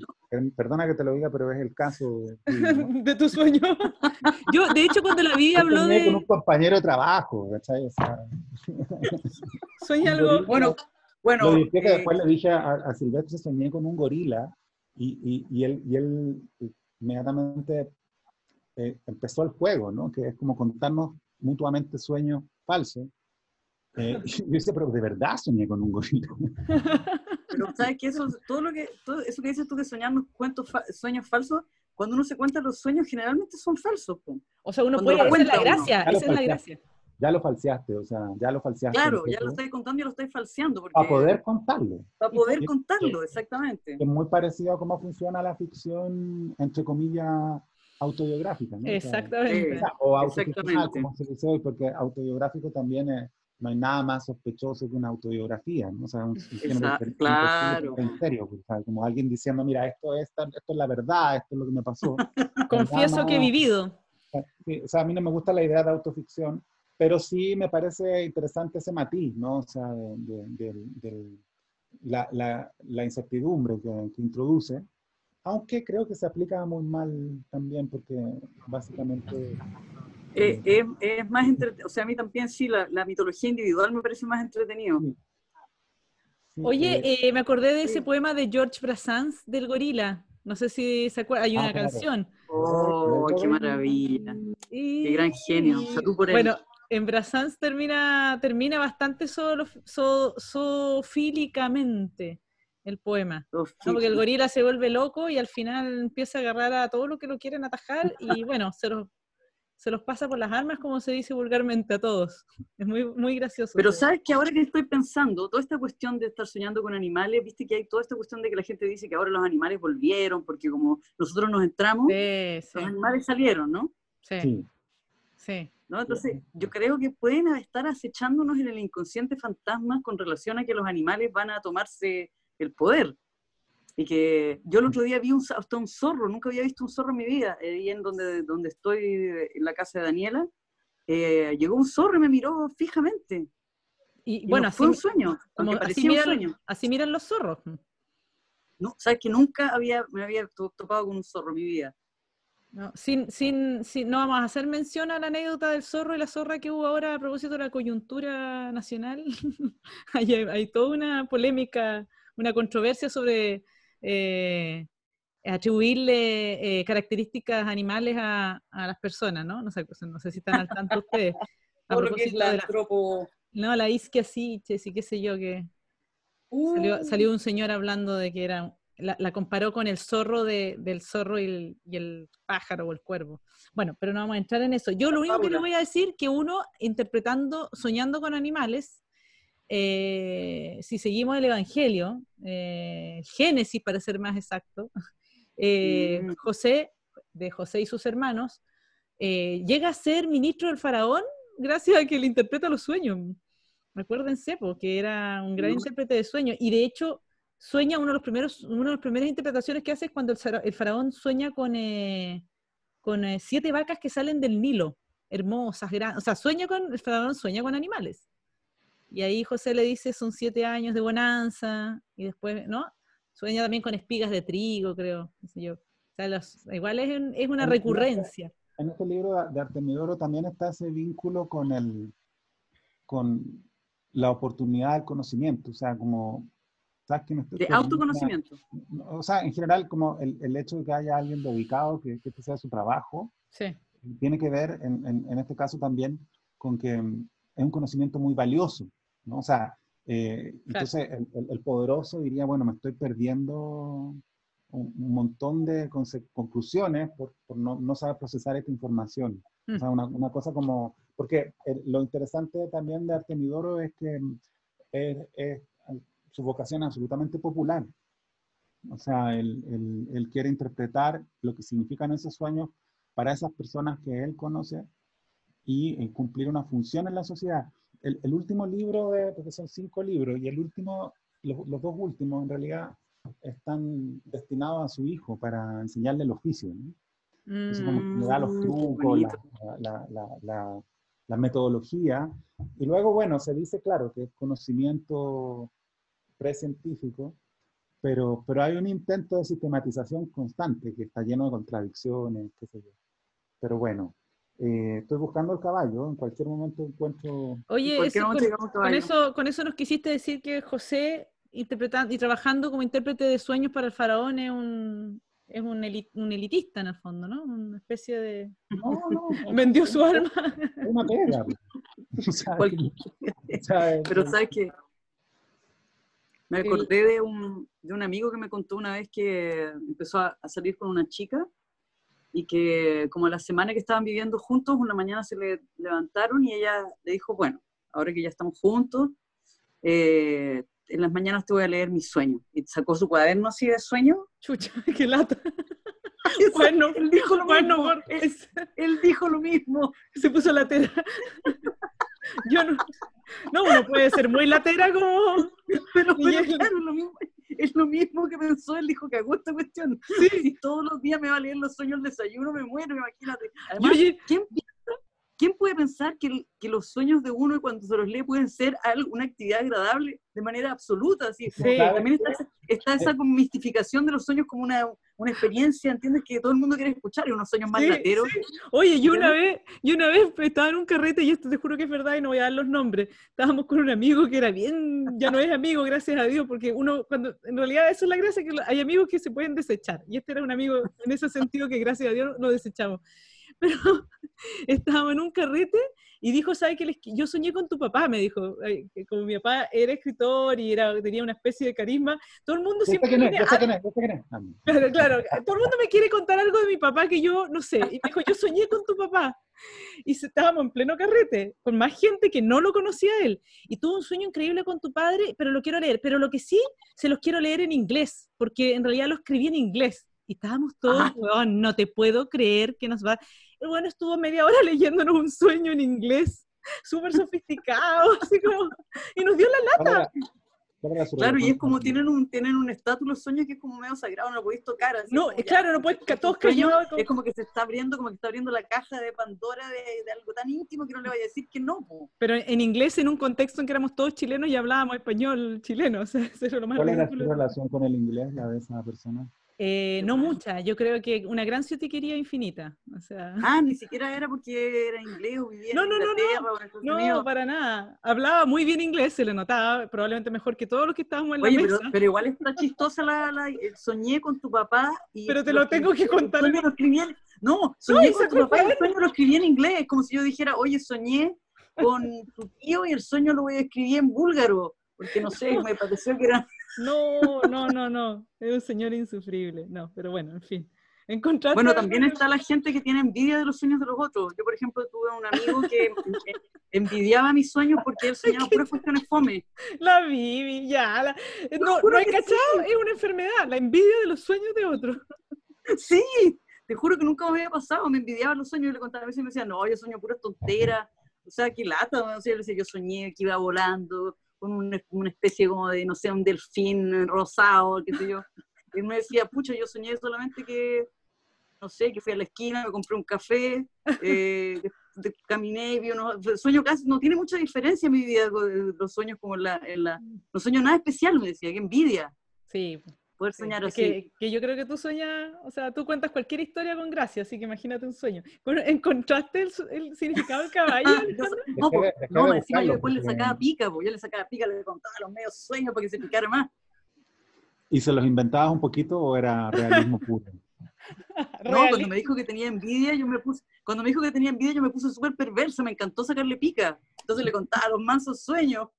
perdona que te lo diga, pero es el caso. de- ¿no? de tu sueño. Yo, de hecho, cuando la vi habló soñé con un de compañero de trabajo, ¿cachai? O sea, sueña algo. Bueno, bueno. Lo que eh, después le dije a, a Silvestre, soñé con un gorila y, y, y él, y él inmediatamente eh, empezó el juego, ¿no? Que es como contarnos mutuamente sueños falsos. Eh, yo decía, pero de verdad soñé con un gorila. Pero sabes que eso, todo lo que, todo eso que dices tú de soñarnos cuentos, fa- sueños falsos, cuando uno se cuenta los sueños generalmente son falsos. po. O sea, uno Cuando puede, es la gracia, esa es la gracia. ya lo falseaste, o sea, ya lo falseaste. Claro, ya lo estoy contando y lo estoy falseando. Porque, Para poder contarlo. para poder contarlo, exactamente. Es muy parecido a cómo funciona la ficción, entre comillas, autobiográfica, ¿no? O sea, Exactamente. Eh, o autoficcional, Exactamente. como se dice hoy, porque autobiográfico también es, no hay nada más sospechoso que una autobiografía, ¿no? O sea, un, un género Exacto, claro. En serio, pues, como alguien diciendo, mira, esto es, esto es la verdad, esto es lo que me pasó. Confieso que he más- vivido. Sí, o sea, a mí no me gusta la idea de autoficción, pero sí me parece interesante ese matiz, ¿no? O sea, de, de- del- del- la, la- la incertidumbre que, que introduce, aunque creo que se aplica muy mal también porque básicamente... Eh, es, es más entretenido. O sea, a mí también sí, la, la mitología individual me parece más entretenido. sí, sí, Oye, eh, eh, me acordé de ese sí. poema de George Brassens del gorila. No sé si se acuerdan. Hay Ah, una claro. Oh, qué maravilla. Y- Qué gran genio. Salud por él. Bueno, en Brassens termina, termina bastante solo, so- zoofílicamente el poema. Oh, ¿no? Porque el gorila se vuelve loco y al final empieza a agarrar a todo lo que lo quieren atajar y bueno, se los, se los pasa por las armas, como se dice vulgarmente a todos. Es muy, muy gracioso. Pero todo. sabes que ahora que estoy pensando, toda esta cuestión de estar soñando con animales, viste que hay toda esta cuestión de que la gente dice que ahora los animales volvieron, porque como nosotros nos entramos, Sí, sí, los animales salieron, ¿no? sí, sí, sí. ¿No? Entonces, yo creo que pueden estar acechándonos en el inconsciente fantasmas con relación a que los animales van a tomarse el poder. Y que yo el otro día vi un, hasta un zorro, nunca había visto un zorro en mi vida, eh, ahí en donde, donde estoy, en la casa de Daniela, eh, llegó un zorro y me miró fijamente. Y, Y bueno, no así, fue un sueño, como, así, un miran, sueño. así miran los zorros. No, sabes que nunca había, me había to- topado con un zorro en mi vida. No, sin, sin, sin- no vamos a hacer mención a la anécdota del zorro y la zorra que hubo ahora a propósito de la coyuntura nacional. hay, hay toda una polémica, una controversia sobre eh, atribuirle eh, características animales a, a las personas, ¿no? No sé, no sé si están al tanto ustedes. A lo que es la de la, antropo- no, la isquia sitches y qué sé yo, que Uh, salió, salió un señor hablando de que era, la, la comparó con el zorro de- del zorro y el, y el pájaro o el cuervo. Bueno, pero no vamos a entrar en eso. Yo lo único que le fábula. voy a decir que uno interpretando, soñando con animales, eh, si seguimos el Evangelio, eh, Génesis para ser más exacto, eh, Mm. José, de José y sus hermanos, eh, llega a ser ministro del faraón gracias a que le interpreta los sueños. Recuérdense, porque era un gran intérprete de sueños. Y de hecho, sueña uno de los primeros, una de las primeras interpretaciones que hace es cuando el, faraón sueña con, con siete vacas que salen del Nilo, hermosas, grandes. O sea, sueña con, el faraón sueña con animales. Y ahí José le dice, son siete años de bonanza, y después, ¿no? Sueña también con espigas de trigo, creo, qué sé yo. O sea, los- igual es, un- es una En- en recurrencia. En este libro de- Artemidoro también está ese vínculo con el con la oportunidad del conocimiento, o sea, como ¿sabes qué me estoy- de que- autoconocimiento. O sea, en general, como el, el hecho de que haya alguien dedicado, que, que este sea su trabajo, Sí. tiene que ver, en, en- en este caso también, con que es un conocimiento muy valioso, ¿no? O sea, eh, entonces el, el- el poderoso diría, bueno, me estoy perdiendo un, un montón de conclusiones por, por no, no saber procesar esta información. O sea, una, una cosa como, porque el- lo interesante también de Artemidoro es que mm, es, es- su vocación absolutamente popular. O sea, él, él- él quiere interpretar lo que significan esos sueños para esas personas que él conoce y eh, cumplir una función en la sociedad. El, el último libro, de, porque son cinco libros, y el último, los, los dos últimos en realidad están destinados a su hijo para enseñarle el oficio. ¿no? Entonces, como le da los Mm, trucos, la, la, la- la metodología. Y luego, bueno, se dice, claro, que es conocimiento precientífico, pero, pero hay un intento de sistematización constante que está lleno de contradicciones, qué sé yo. Pero bueno, eh, estoy buscando el caballo, en cualquier momento encuentro... Oye, ¿Por qué eso- con, eso, con eso nos quisiste decir que José, interpretando y trabajando como intérprete de sueños para el faraón, es un, es un, eli- un elitista en el fondo, ¿no? Una especie de... No, no, Vendió su alma. Es una pega. Pero sabes que me acordé de un, de un amigo que me contó una vez que empezó a, a salir con una chica y que como la semana que estaban viviendo juntos, una mañana se le levantaron y ella le dijo, bueno, ahora que ya estamos juntos, eh, en las mañanas te voy a leer mis sueños. Y sacó su cuaderno así de sueños. Chucha, qué lata. bueno, él dijo lo bueno, mismo. por- Él, él dijo lo mismo. se puso latera. Yo no. No, uno puede ser muy latera como. Pero, pero claro, lo mismo, es lo mismo que pensó, él dijo que hago esta cuestión. Si todos los días me va a leer los sueños al desayuno, me muero, imagínate. Además, yo- ¿quién, piensa- quién puede pensar que, que los sueños de uno cuando se los lee pueden ser algo, una actividad agradable de manera absoluta? Así, Sí. También está, esa- está esa mistificación de los sueños como una, una experiencia, ¿entiendes? Que todo el mundo quiere escuchar y unos sueños más Sí, lateros. Oye, yo una vez, yo una vez estaba en un carrete, y esto te juro que es verdad y no voy a dar los nombres. Estábamos con un amigo que era bien, ya no es amigo, gracias a Dios, porque uno, cuando, en realidad eso es la gracia, que hay amigos que se pueden desechar. Y este era un amigo en ese sentido que gracias a Dios lo desechamos. Pero estábamos en un carrete y dijo, ¿sabes qué? Yo soñé con tu papá, me dijo, que como mi papá era escritor y era, tenía una especie de carisma, todo el mundo siempre es, es, Claro, claro. Todo el mundo me quiere contar algo de mi papá que yo no sé. Y me dijo, yo soñé con tu papá. Y estábamos en pleno carrete, con más gente que no lo conocía a él. Y tuvo un sueño increíble con tu padre, pero lo quiero leer. Pero lo que sí, se los quiero leer en inglés, porque en realidad lo escribí en inglés. Y estábamos todos, weón, no te puedo creer que nos va... El bueno estuvo media hora leyéndonos un sueño en inglés, súper sofisticado, así como... Y nos dio la ¿Cuál era- cuál era su Claro, y es como tienen un tienen un estatus los sueños que es como medio sagrado, no lo podéis tocar. Así No, es claro, no puedes- es todos callados, como- Es como que se está abriendo, como que está abriendo la caja de Pandora de, de algo tan íntimo que no le vaya a decir que no. po. Pero en inglés, en un contexto en que éramos todos chilenos y hablábamos español chileno, o sea, eso era lo más ¿Cuál era su ridículo. relación con el inglés, la de esa persona? Eh, no mucha, yo creo que una gran quería infinita, o sea, Ah, ni siquiera era porque era inglés o vivía No, en no, no, no. No, para nada. Hablaba muy bien inglés, se le notaba, probablemente mejor que todos los que estábamos en la Oye, mesa. pero, pero igual está chistosa la, la- eh, soñé con tu papá y Pero te lo lo tengo que contar el en- sueño lo escribí en- no, soñé con tu papá y el sueño lo escribí en inglés, como si yo dijera, oye, soñé con tu tío y el sueño lo voy a escribir en búlgaro, porque no sé, me pareció que era No, no, no, no, es un señor insufrible, no, pero bueno, en fin. Encontraste Bueno, también está la gente que tiene envidia de los sueños de los otros. Yo, por ejemplo, tuve un amigo que envidiaba mis sueños porque él soñaba puras cuestiones fome. La Bibi, ya, la- no, no hay que cachado, es una enfermedad, la envidia de los sueños de otros. Sí, te juro que nunca me había pasado. Me envidiaba los sueños y le contaba a veces y me decía, no, yo sueño puras tonteras. O sea, qué lata. O sea, yo le decía, yo soñé que iba volando con una, especie como de, no sé, un delfín rosado, qué sé yo. Y me decía, pucha, yo soñé solamente que, no sé, que fui a la esquina, me compré un café, eh, caminé y vi unos... Sueño casi, no tiene mucha diferencia en mi vida con los sueños como en la, en la... No sueño nada especial, me decía, qué envidia Sí, poder soñar así. Que, que yo creo que tú sueñas, o sea, tú cuentas cualquier historia con gracia, así que imagínate un sueño. Bueno, ¿encontraste el, significado del caballo? Ah, no, no, de encima yo después le sacaba pica, pues yo le sacaba pica, le contaba los medios sueños para que se picara más. ¿Y se los inventabas un poquito o era realismo puro? No, cuando me dijo que tenía envidia, yo me puse, cuando me dijo que tenía envidia, yo me puse súper perversa, me encantó sacarle pica. Entonces le contaba los mansos sueños.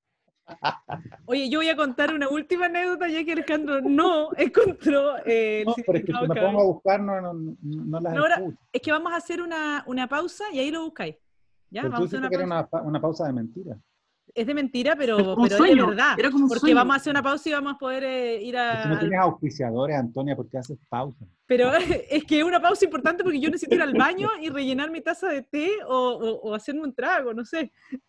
Oye, yo voy a contar una última anécdota, ya que Alejandro no encontró eh, el No, pero es que si me pongo a buscar no, no, no- no las No, ahora- escucho. Es que vamos a hacer una, una pausa y ahí lo buscáis. ¿Ya? Pero tú Vamos a hacer dijiste una que era pausa. una, una pausa de mentira. Es de mentira, pero, Pero pero es de verdad. era como Porque sueño. vamos a hacer una pausa y vamos a poder eh, ir Es que no a... tienes auspiciadores, Antonia, porque haces pausa. Pero es que es una pausa importante porque yo necesito ir al baño y rellenar mi taza de té o, o- o hacerme un trago, no sé.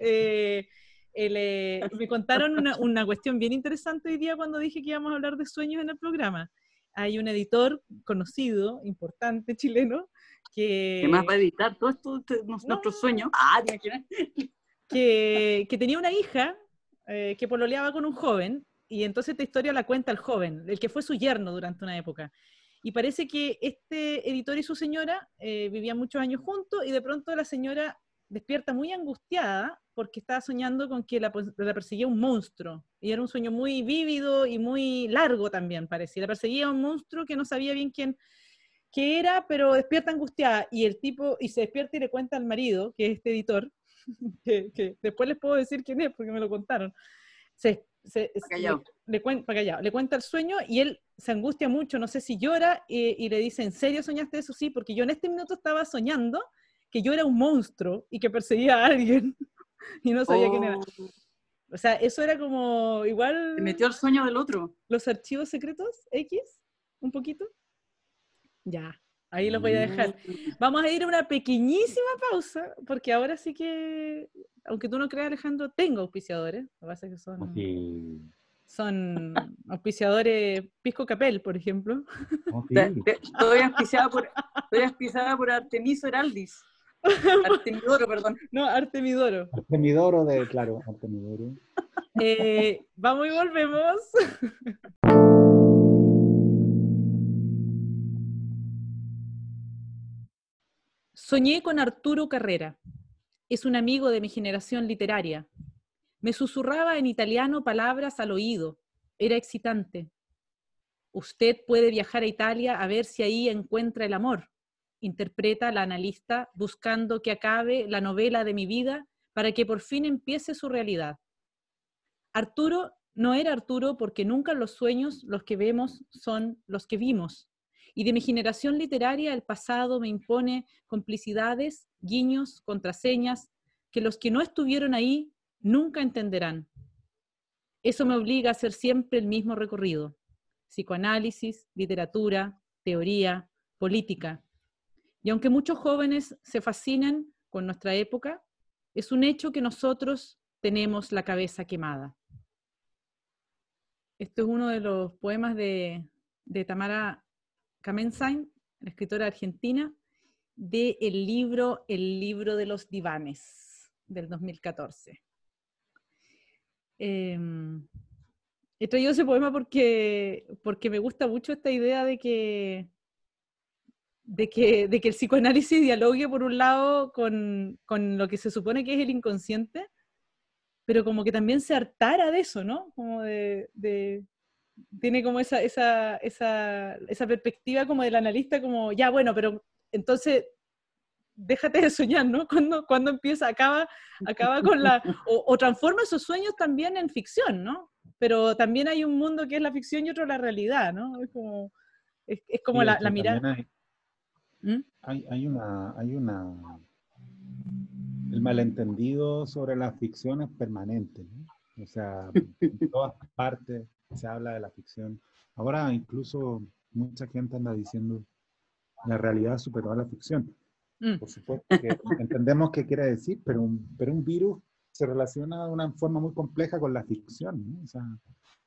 Eh, el, eh, me contaron una, una cuestión bien interesante hoy día cuando dije que íbamos a hablar de sueños en el programa. Hay un editor conocido, importante, chileno, que, ¿Qué más va a editar todo esto, No. nuestros sueños? Ah, que, que tenía una hija eh, que pololeaba con un joven, y entonces esta historia la cuenta el joven, el que fue su yerno durante una época. Y parece que este editor y su señora eh, vivían muchos años juntos, y de pronto la señora despierta muy angustiada porque estaba soñando con que la, la perseguía un monstruo. Y era un sueño muy vívido y muy largo también, parecía. La perseguía un monstruo que no sabía bien quién qué era, pero despierta angustiada. Y el tipo, y se despierta y le cuenta al marido, que es este editor, que, que después les puedo decir quién es porque me lo contaron. Se, se- le, le cuen- le cuenta el sueño y él se angustia mucho, no sé si llora, y le dice, ¿en serio soñaste eso? Sí, porque yo en este minuto estaba soñando que yo era un monstruo y que perseguía a alguien y no sabía quién era. Oh, O sea, eso era como igual Se metió al sueño del otro. los archivos secretos X, un poquito. Ya, ahí los voy a dejar. Vamos a ir a una pequeñísima pausa, porque ahora sí que, aunque tú no creas, Alejandro, tengo auspiciadores. Lo que pasa es que son, Sí. son auspiciadores Pisco Capel, por ejemplo. Sí. Estoy auspiciada por, estoy auspiciada por Artemiso Heraldis. Artemidoro, perdón. No, Artemidoro. Artemidoro de, claro, Artemidoro. Eh, vamos y volvemos. Soñé con Arturo Carrera. Es un amigo de mi generación literaria. Me susurraba en italiano palabras al oído. Era excitante. Usted puede viajar a Italia a ver si ahí encuentra el amor, interpreta la analista buscando que acabe la novela de mi vida para que por fin empiece su realidad. Arturo no era Arturo porque nunca los sueños los que vemos son los que vimos. Y de mi generación literaria el pasado me impone complicidades, guiños, contraseñas, que los que no estuvieron ahí nunca entenderán. Eso me obliga a hacer siempre el mismo recorrido. Psicoanálisis, literatura, teoría, política. Y aunque muchos jóvenes se fascinen con nuestra época, es un hecho que nosotros tenemos la cabeza quemada. Esto es uno de los poemas de, de Tamara Kamensain, la escritora argentina, del libro El libro de los divanes, del 2014. Eh, he traído ese poema porque, porque me gusta mucho esta idea de que, de que, de que el psicoanálisis dialogue por un lado con, con lo que se supone que es el inconsciente, pero como que también se hartara de eso, ¿no? Como de, de- tiene como esa, esa, esa, esa perspectiva como del analista, como, ya, bueno, pero entonces déjate de soñar, ¿no? Cuando, cuando empieza, acaba, acaba con la, o, o transforma esos sueños también en ficción, ¿no? Pero también hay un mundo que es la ficción y otro la realidad, ¿no? Es como, es, es como Sí, la, mirada. Hay, ¿Mm? hay, hay una, hay una, el malentendido sobre la ficción es permanente, ¿no? O sea, en todas partes se habla de la ficción. Ahora incluso mucha gente anda diciendo la realidad superó a la ficción. Mm. Por supuesto que entendemos qué quiere decir, pero un, pero un virus se relaciona de una forma muy compleja con la ficción, ¿no? O sea,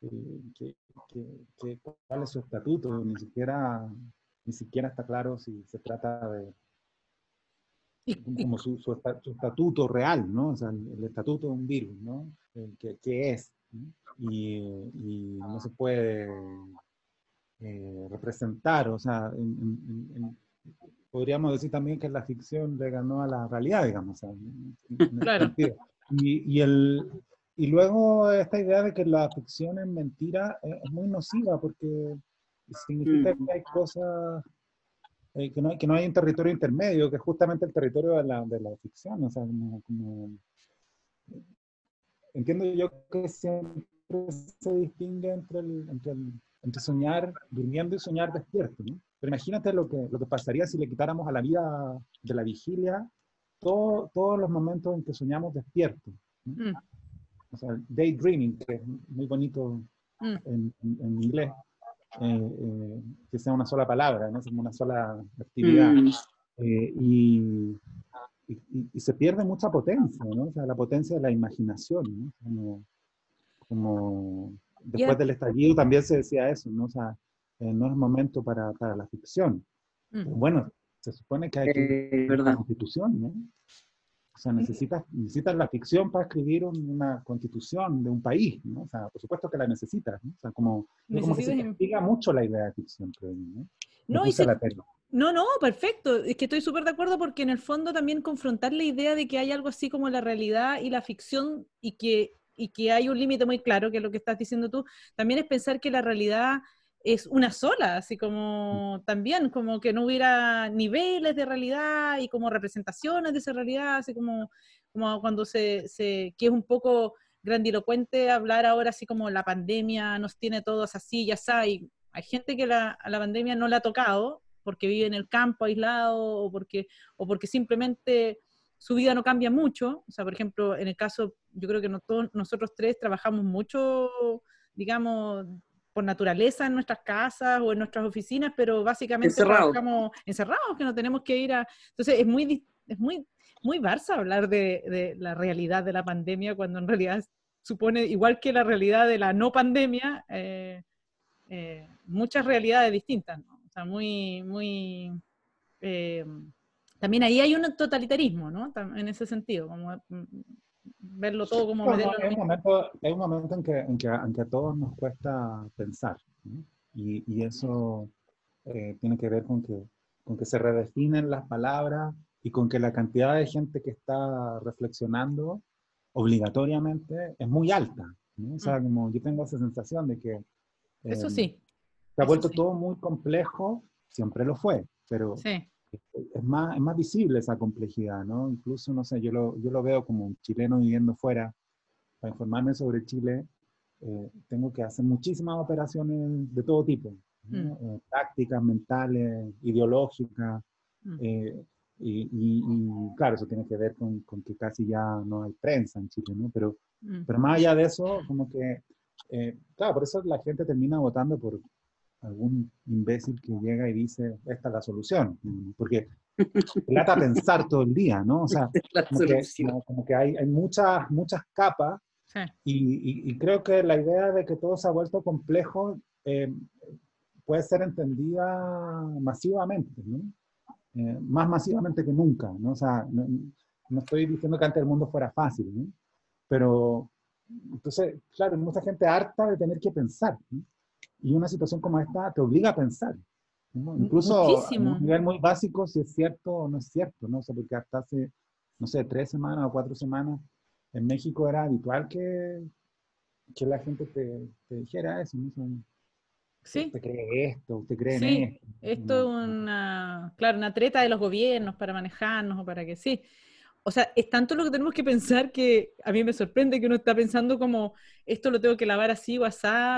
eh, que- que- que- ¿cuál es su estatuto? Ni siquiera, ni siquiera está claro si se trata de como su, su su estatuto real, ¿no? O sea, el, estatuto de un virus, ¿no? El que, que es. Y, y no se puede eh, representar, o sea, en- en- en- podríamos decir también que la ficción le ganó a la realidad, digamos. o sea, Claro. Y, y, el, y luego esta idea de que la ficción es mentira es, es muy nociva porque significa Mm. que hay cosas, eh, que, no hay, que no hay un territorio intermedio, que es justamente el territorio de la, de la ficción. O sea, como, como- entiendo yo que siempre se distingue entre, el, entre, el- entre soñar durmiendo y soñar despierto. ¿no? Pero imagínate lo que, lo que pasaría si le quitáramos a la vida de la vigilia todo- todos los momentos en que soñamos despiertos. ¿no? Mm. O sea, daydreaming, que es muy bonito Mm. en, en- en inglés, eh, eh, que sea una sola palabra, ¿no? Como una sola actividad. Mm. Eh, y, y- y- se pierde mucha potencia, ¿no? O sea, la potencia de la imaginación, ¿no? Como, como después del estallido también se decía eso, ¿no? O sea, eh, no es momento para, para la ficción. Mm. Bueno, se supone que hay que Eh, la verdad. constitución, ¿no? O sea, necesitas, necesitas la ficción para escribir un- una constitución de un país, ¿no? O sea, por supuesto que la necesitas, ¿no? O sea, como, como que se castiga mucho la idea de ficción, creo ¿no? No, y se-. No, no, perfecto. Es que estoy súper de acuerdo porque en el fondo también confrontar la idea de que hay algo así como la realidad y la ficción y que, y que hay un límite muy claro, que es lo que estás diciendo tú, también es pensar que la realidad es una sola, así como también, como que no hubiera niveles de realidad y como representaciones de esa realidad, así como, como cuando se, se que es un poco grandilocuente hablar ahora así como la pandemia nos tiene todos así, ya sabes. Hay gente que la, la pandemia no le ha tocado porque vive en el campo aislado o porque, o porque simplemente su vida no cambia mucho. O sea, por ejemplo, en el caso, yo creo que nosotros tres trabajamos mucho, digamos, por naturaleza en nuestras casas o en nuestras oficinas, pero básicamente trabajamos encerrados, que no tenemos que ir a... Entonces es muy, es muy, muy Barça hablar de, de, la realidad de la pandemia cuando en realidad supone, igual que la realidad de la no pandemia, eh, eh, muchas realidades distintas, ¿no? O sea, muy, muy... Eh, también ahí hay un totalitarismo, ¿no? En ese sentido, como mm, verlo todo como... hay, un momento, hay, un momento, en que, en que, a todos nos cuesta pensar, y, y, eso tiene que ver con que, con que se redefinen las palabras y con que la cantidad de gente que está reflexionando obligatoriamente es muy alta. O sea, mm. como yo tengo esa sensación de que... Eso em, sí. Se ha vuelto todo muy complejo, siempre lo fue, pero es, más, es más visible esa complejidad, ¿no? Incluso, no sé, yo lo, yo lo veo como un chileno viviendo fuera, para informarme sobre Chile, eh, tengo que hacer muchísimas operaciones de todo tipo, mm. eh, tácticas, mentales, ideológicas, mm. eh, y, y, claro, eso tiene que ver con, con, que casi ya no hay prensa en Chile, ¿no? Pero, mm. pero más allá de eso, como que, eh, claro, por eso la gente termina votando por algún imbécil que llega y dice, esta es la solución, porque trata pensar todo el día, ¿no? O sea, como que, como que, hay, hay muchas, muchas capas y, y, creo que la idea de que todo se ha vuelto complejo eh, puede ser entendida masivamente, ¿no? Eh, más masivamente que nunca, ¿no? O sea, no, estoy diciendo que antes el mundo fuera fácil, ¿no? Pero, entonces, claro, hay mucha gente harta de tener que pensar, ¿no? Y una situación como esta te obliga a pensar, ¿no? Incluso a un nivel muy básico si es cierto o no es cierto, ¿no? O sea, porque hasta hace, no sé, tres semanas o cuatro semanas, en México era habitual que, que la gente te, te dijera eso, ¿no? Sí. Usted cree esto, usted cree sí. en esto. Esto es una, claro, una treta de los gobiernos para manejarnos o para que sí. O sea, es tanto lo que tenemos que pensar que a mí me sorprende que uno está pensando como, esto lo tengo que lavar así o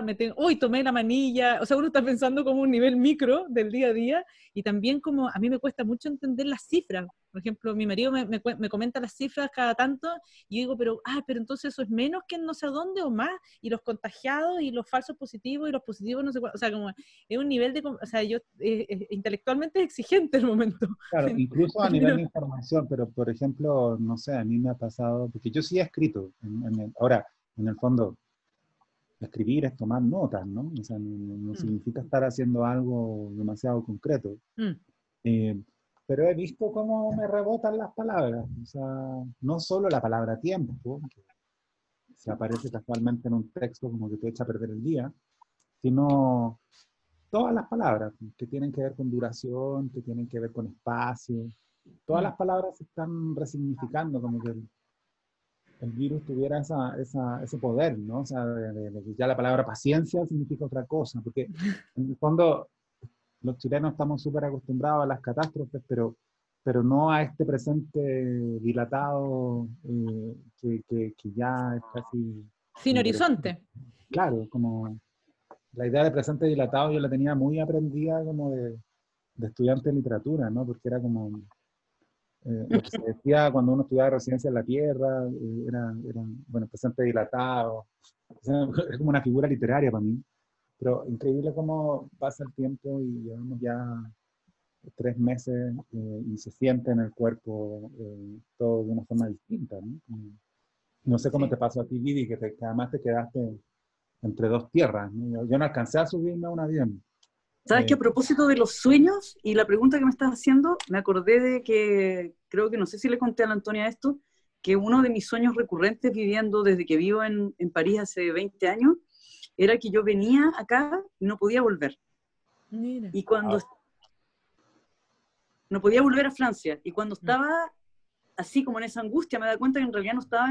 me tengo, uy, tomé la manilla. O sea, uno está pensando como un nivel micro del día a día y también como a mí me cuesta mucho entender las cifras. Por ejemplo, mi marido me, me, comenta las cifras cada tanto y yo digo, pero, ah, pero entonces eso es menos que no sé dónde o más, y los contagiados y los falsos positivos y los positivos no sé cuál, o sea, como es un nivel de, o sea, yo eh, eh, intelectualmente es exigente el momento. Claro, incluso a nivel de información, pero por ejemplo, no sé, a mí me ha pasado, porque yo sí he escrito, ahora, en el fondo, escribir es tomar notas, ¿no? O sea, no, mm. significa estar haciendo algo demasiado concreto. Mm. Eh, pero he visto cómo me rebotan las palabras. O sea, no solo la palabra tiempo, que se aparece casualmente en un texto como que te echa a perder el día, sino todas las palabras que tienen que ver con duración, que tienen que ver con espacio. Todas las palabras se están resignificando, como que el, virus tuviera esa, esa, ese poder, ¿no? O sea, de, de, ya la palabra paciencia significa otra cosa, porque en el fondo los chilenos estamos súper acostumbrados a las catástrofes, pero, pero no a este presente dilatado eh, que, que, ya es casi... Sin horizonte. Claro, como la idea de presente dilatado yo la tenía muy aprendida como de, de estudiante de literatura, ¿no? Porque era como... Eh, lo que se decía cuando uno estudiaba residencia en la Tierra, eh, era, era, bueno, presente dilatado, es como una figura literaria para mí. Pero increíble cómo pasa el tiempo y llevamos ya tres meses eh, y se siente en el cuerpo eh, todo de una forma distinta. No, no sé cómo te pasó a ti, Vivi, que, además te quedaste entre dos tierras. Yo, no alcancé a subirme a un avión. ¿Sabes que a propósito de los sueños y la pregunta que me estás haciendo, me acordé de que, creo que no sé si le conté a la Antonia esto, que uno de mis sueños recurrentes viviendo desde que vivo en, en París hace 20 años era que yo venía acá y no podía volver. Y cuando... No podía volver a Francia. Y cuando mm. estaba así como en esa angustia, me da cuenta que en realidad no estaba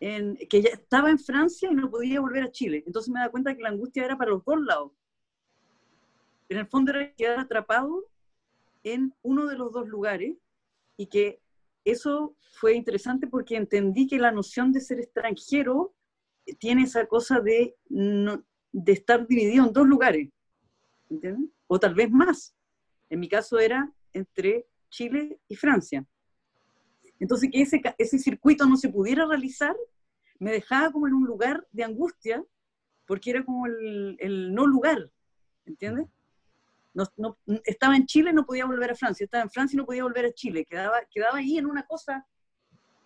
en... que ya estaba en Francia y no podía volver a Chile. Entonces me da cuenta que la angustia era para los dos lados. En el fondo era quedar atrapado en uno de los dos lugares y que eso fue interesante porque entendí que la noción de ser extranjero tiene esa cosa de, no- de estar dividido en dos lugares, ¿entiendes? O tal vez más. En mi caso era entre Chile y Francia. Entonces, que ese, ese circuito no se pudiera realizar, me dejaba como en un lugar de angustia, porque era como el, el no lugar, ¿entiendes? No, no- estaba en Chile, no podía volver a Francia, estaba en Francia y no podía volver a Chile, quedaba, quedaba ahí en una cosa,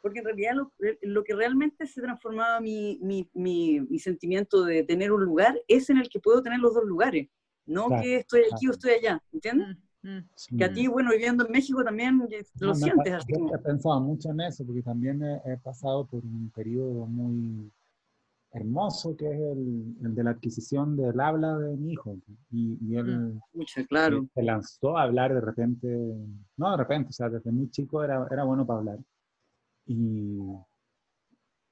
porque en realidad lo, lo que realmente se transformaba mi, mi, mi, mi sentimiento de tener un lugar es en el que puedo tener los dos lugares, no Claro, que estoy aquí claro. o estoy allá, ¿entiendes? Mm, mm. Sí. Que a ti, bueno, viviendo en México también eh, lo No, sientes así. yo como- He pensado mucho en eso, porque también he, he pasado por un periodo muy hermoso, que es el, el de la adquisición del habla de mi hijo. Y, y él Mucha, claro. se lanzó a hablar de repente, no de repente, o sea, desde muy chico era, era bueno para hablar. Y,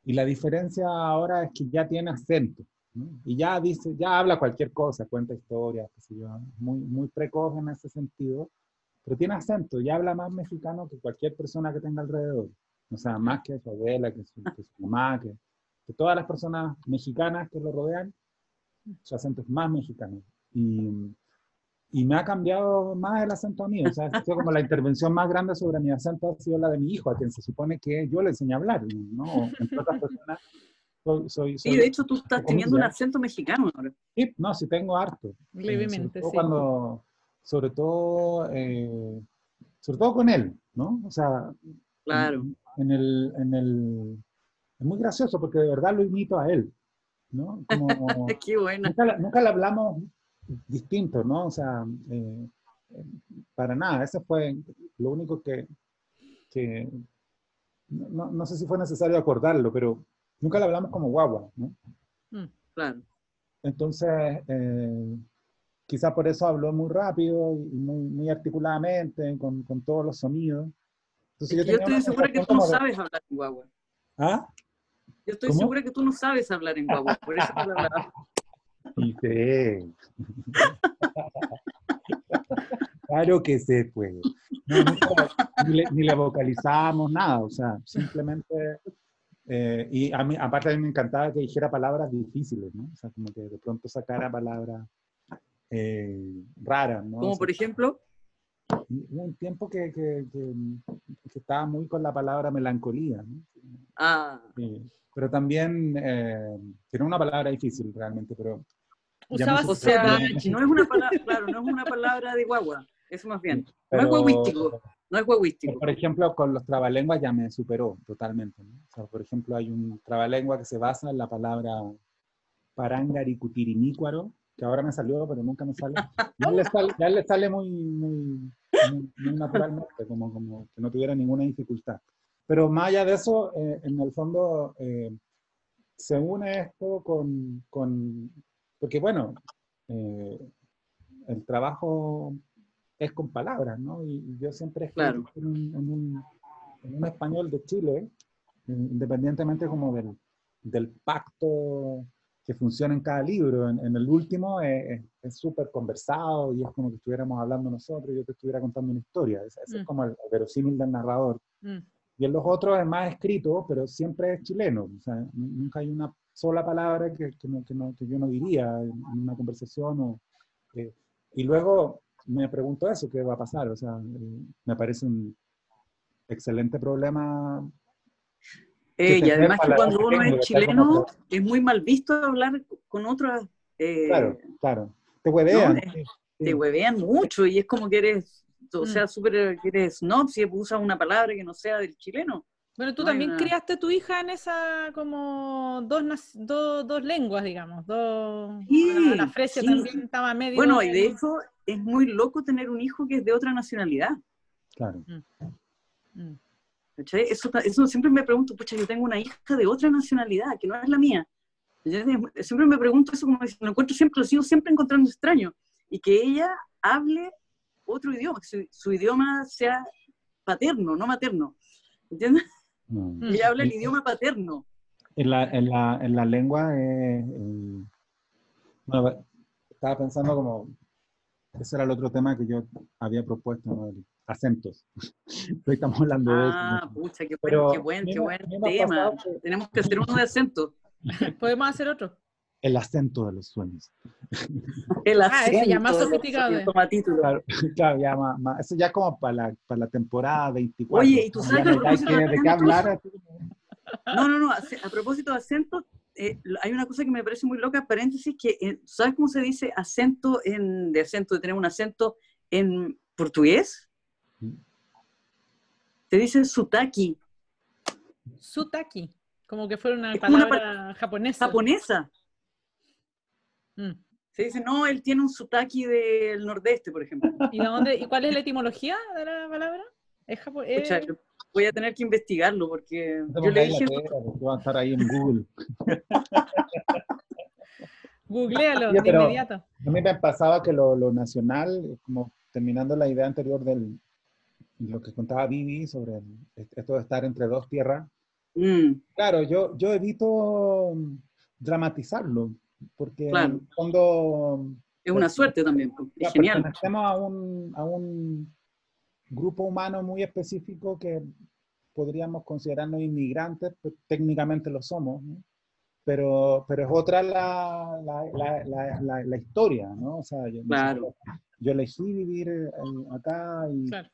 y la diferencia ahora es que ya tiene acento. ¿no? Y ya dice, ya habla cualquier cosa, cuenta historias, qué sé yo, muy, muy precoz en ese sentido, pero tiene acento y habla más mexicano que cualquier persona que tenga alrededor. O sea, más que su abuela, que su, que su mamá, que, que todas las personas mexicanas que lo rodean, su acento es más mexicano. Y, y me ha cambiado más el acento a mí. O sea, ha sido como la intervención más grande sobre mi acento ha sido la de mi hijo, a quien se supone que yo le enseñé a hablar, ¿no? Entre otras personas, soy... soy, Sí, soy- de hecho tú estás ¿cómo teniendo un acento mexicano ahora. Sí, no, sí tengo harto. Levemente, sí. Cuando, sobre todo, eh, sobre todo con él, ¿no? O sea, Claro. en, en el, en el, es muy gracioso porque de verdad lo imito a él, ¿no? Como, Qué buena. nunca, nunca le hablamos distinto, ¿no? O sea, eh, para nada, ese fue lo único que, que no, no- sé si fue necesario acordarlo, pero nunca le hablamos como guagua, ¿no? Mm. Claro. Entonces, eh, quizá por eso habló muy rápido y muy, muy articuladamente, con, con todos los sonidos. Entonces, Es yo estoy segura que tú no sabes hablar en guagua. ¿Ah? Yo estoy ¿Cómo? segura que tú no sabes hablar en guagua, por eso te lo hablaba. Y sé. Claro que se puede. No, nunca- ni, le, ni le vocalizamos nada, o sea, simplemente... eh, y a mí, aparte a mí me encantaba que dijera palabras difíciles, ¿no? O sea, como que de pronto sacara palabras eh, raras, ¿no? O Como sea, por ejemplo, un tiempo que, que, que, que estaba muy con la palabra melancolía, ¿no? ah, Sí, Pero también, eh, era una palabra difícil realmente, pero... Usabas o sea, no es una palabra, claro, no es una palabra de guagua, eso más bien. No es pero- guaguístico, no es guaguístico. Por ejemplo, con los trabalenguas ya me superó totalmente. ¿no? O sea, por ejemplo, hay un trabalengua que se basa en la palabra parangaricutirinícuaro, que ahora me salió, pero nunca me sale. Ya le sale, ya le sale muy, muy, muy- muy naturalmente, como, como que no tuviera ninguna dificultad. Pero más allá de eso, eh, en el fondo, eh, se une esto con, con porque bueno, eh, el trabajo es con palabras, ¿no? Y, y yo siempre escribo Claro. en, un, en un- en un español de Chile, independientemente como del, del pacto que funciona en cada libro. En, en el último eh, es súper conversado y es como que estuviéramos hablando nosotros y yo te estuviera contando una historia. Ese, ese es Mm. como el, el verosímil del narrador. Mm. Y en los otros es más escrito, pero siempre es chileno. O sea, nunca hay una sola palabra que, que, no- que no- que yo no diría en, en una conversación. O, eh, y luego me pregunto eso, ¿qué va a pasar? O sea, eh, me parece un excelente problema. Eh, y además que cuando uno es chileno, es muy mal visto hablar con otras. eh, Claro, claro. Te huevean. No, Te huevean mucho y es como que eres, o Mm. sea, súper, que eres snob si usas una palabra que no sea del chileno. Bueno, tú No también una- criaste a tu hija en esa como dos, dos, dos lenguas, digamos. Dos, Sí, la, la Fresia sí. también estaba medio... Bueno, y de hecho es muy loco tener un hijo que es de otra nacionalidad. Claro. Mm. ¿cachai? Eso, eso siempre me pregunto, pucha, yo tengo una hija de otra nacionalidad, que no es la mía. Yo siempre me pregunto eso, como si lo encuentro siempre, lo sigo siempre encontrando extraño. Y que ella hable otro idioma, que su, su idioma sea paterno, no materno. ¿Entiendes? Mm. Que ella habla el idioma paterno. En la, en la, en la lengua, eh, eh, bueno, estaba pensando como, ese era el otro tema que yo había propuesto, ¿no? El, acentos. Hoy estamos hablando de Ah, eso. pucha, qué buen, Pero qué buen, qué buen tema. pasado Tenemos que hacer uno de acento. Podemos hacer otro. El acento de los sueños. El Ah, ese acento. ya más sofisticado, eh. Claro, claro, ya más, más- eso ya como para la, para la temporada 24. Oye, ¿y tú sabes que de qué hablar? No, no, no. A, a propósito de acentos, eh, hay una cosa que me parece muy loca, paréntesis, que eh, ¿sabes cómo se dice acento en, de acento, de tener un acento en portugués? Se dice sutaki, Sutaki. Como que fuera una Es como una palabra japonesa. japonesa. Mm. Se dice, no, él tiene un sutaki del nordeste, por ejemplo. ¿Y, de dónde, ¿Y cuál es la etimología de la palabra? ¿Es japo- eh, Pucha, voy a tener que investigarlo porque yo le dije, va a estar ahí en Google. Googlealo Oye, de inmediato. A mí me pasaba que lo, lo nacional, como terminando la idea anterior del lo que contaba Vivi sobre el- esto de estar entre dos tierras, mm, claro, yo, yo evito mm, dramatizarlo, porque Claro. en el fondo es una suerte también, pues, es genial. pertenecemos a un, a un grupo humano muy específico que podríamos considerarnos inmigrantes, pues técnicamente lo somos, ¿no? pero, pero es otra la, la, la, la, la- la historia, ¿no? O sea, yo, Claro. yo elegí vivir eh, acá y, Claro.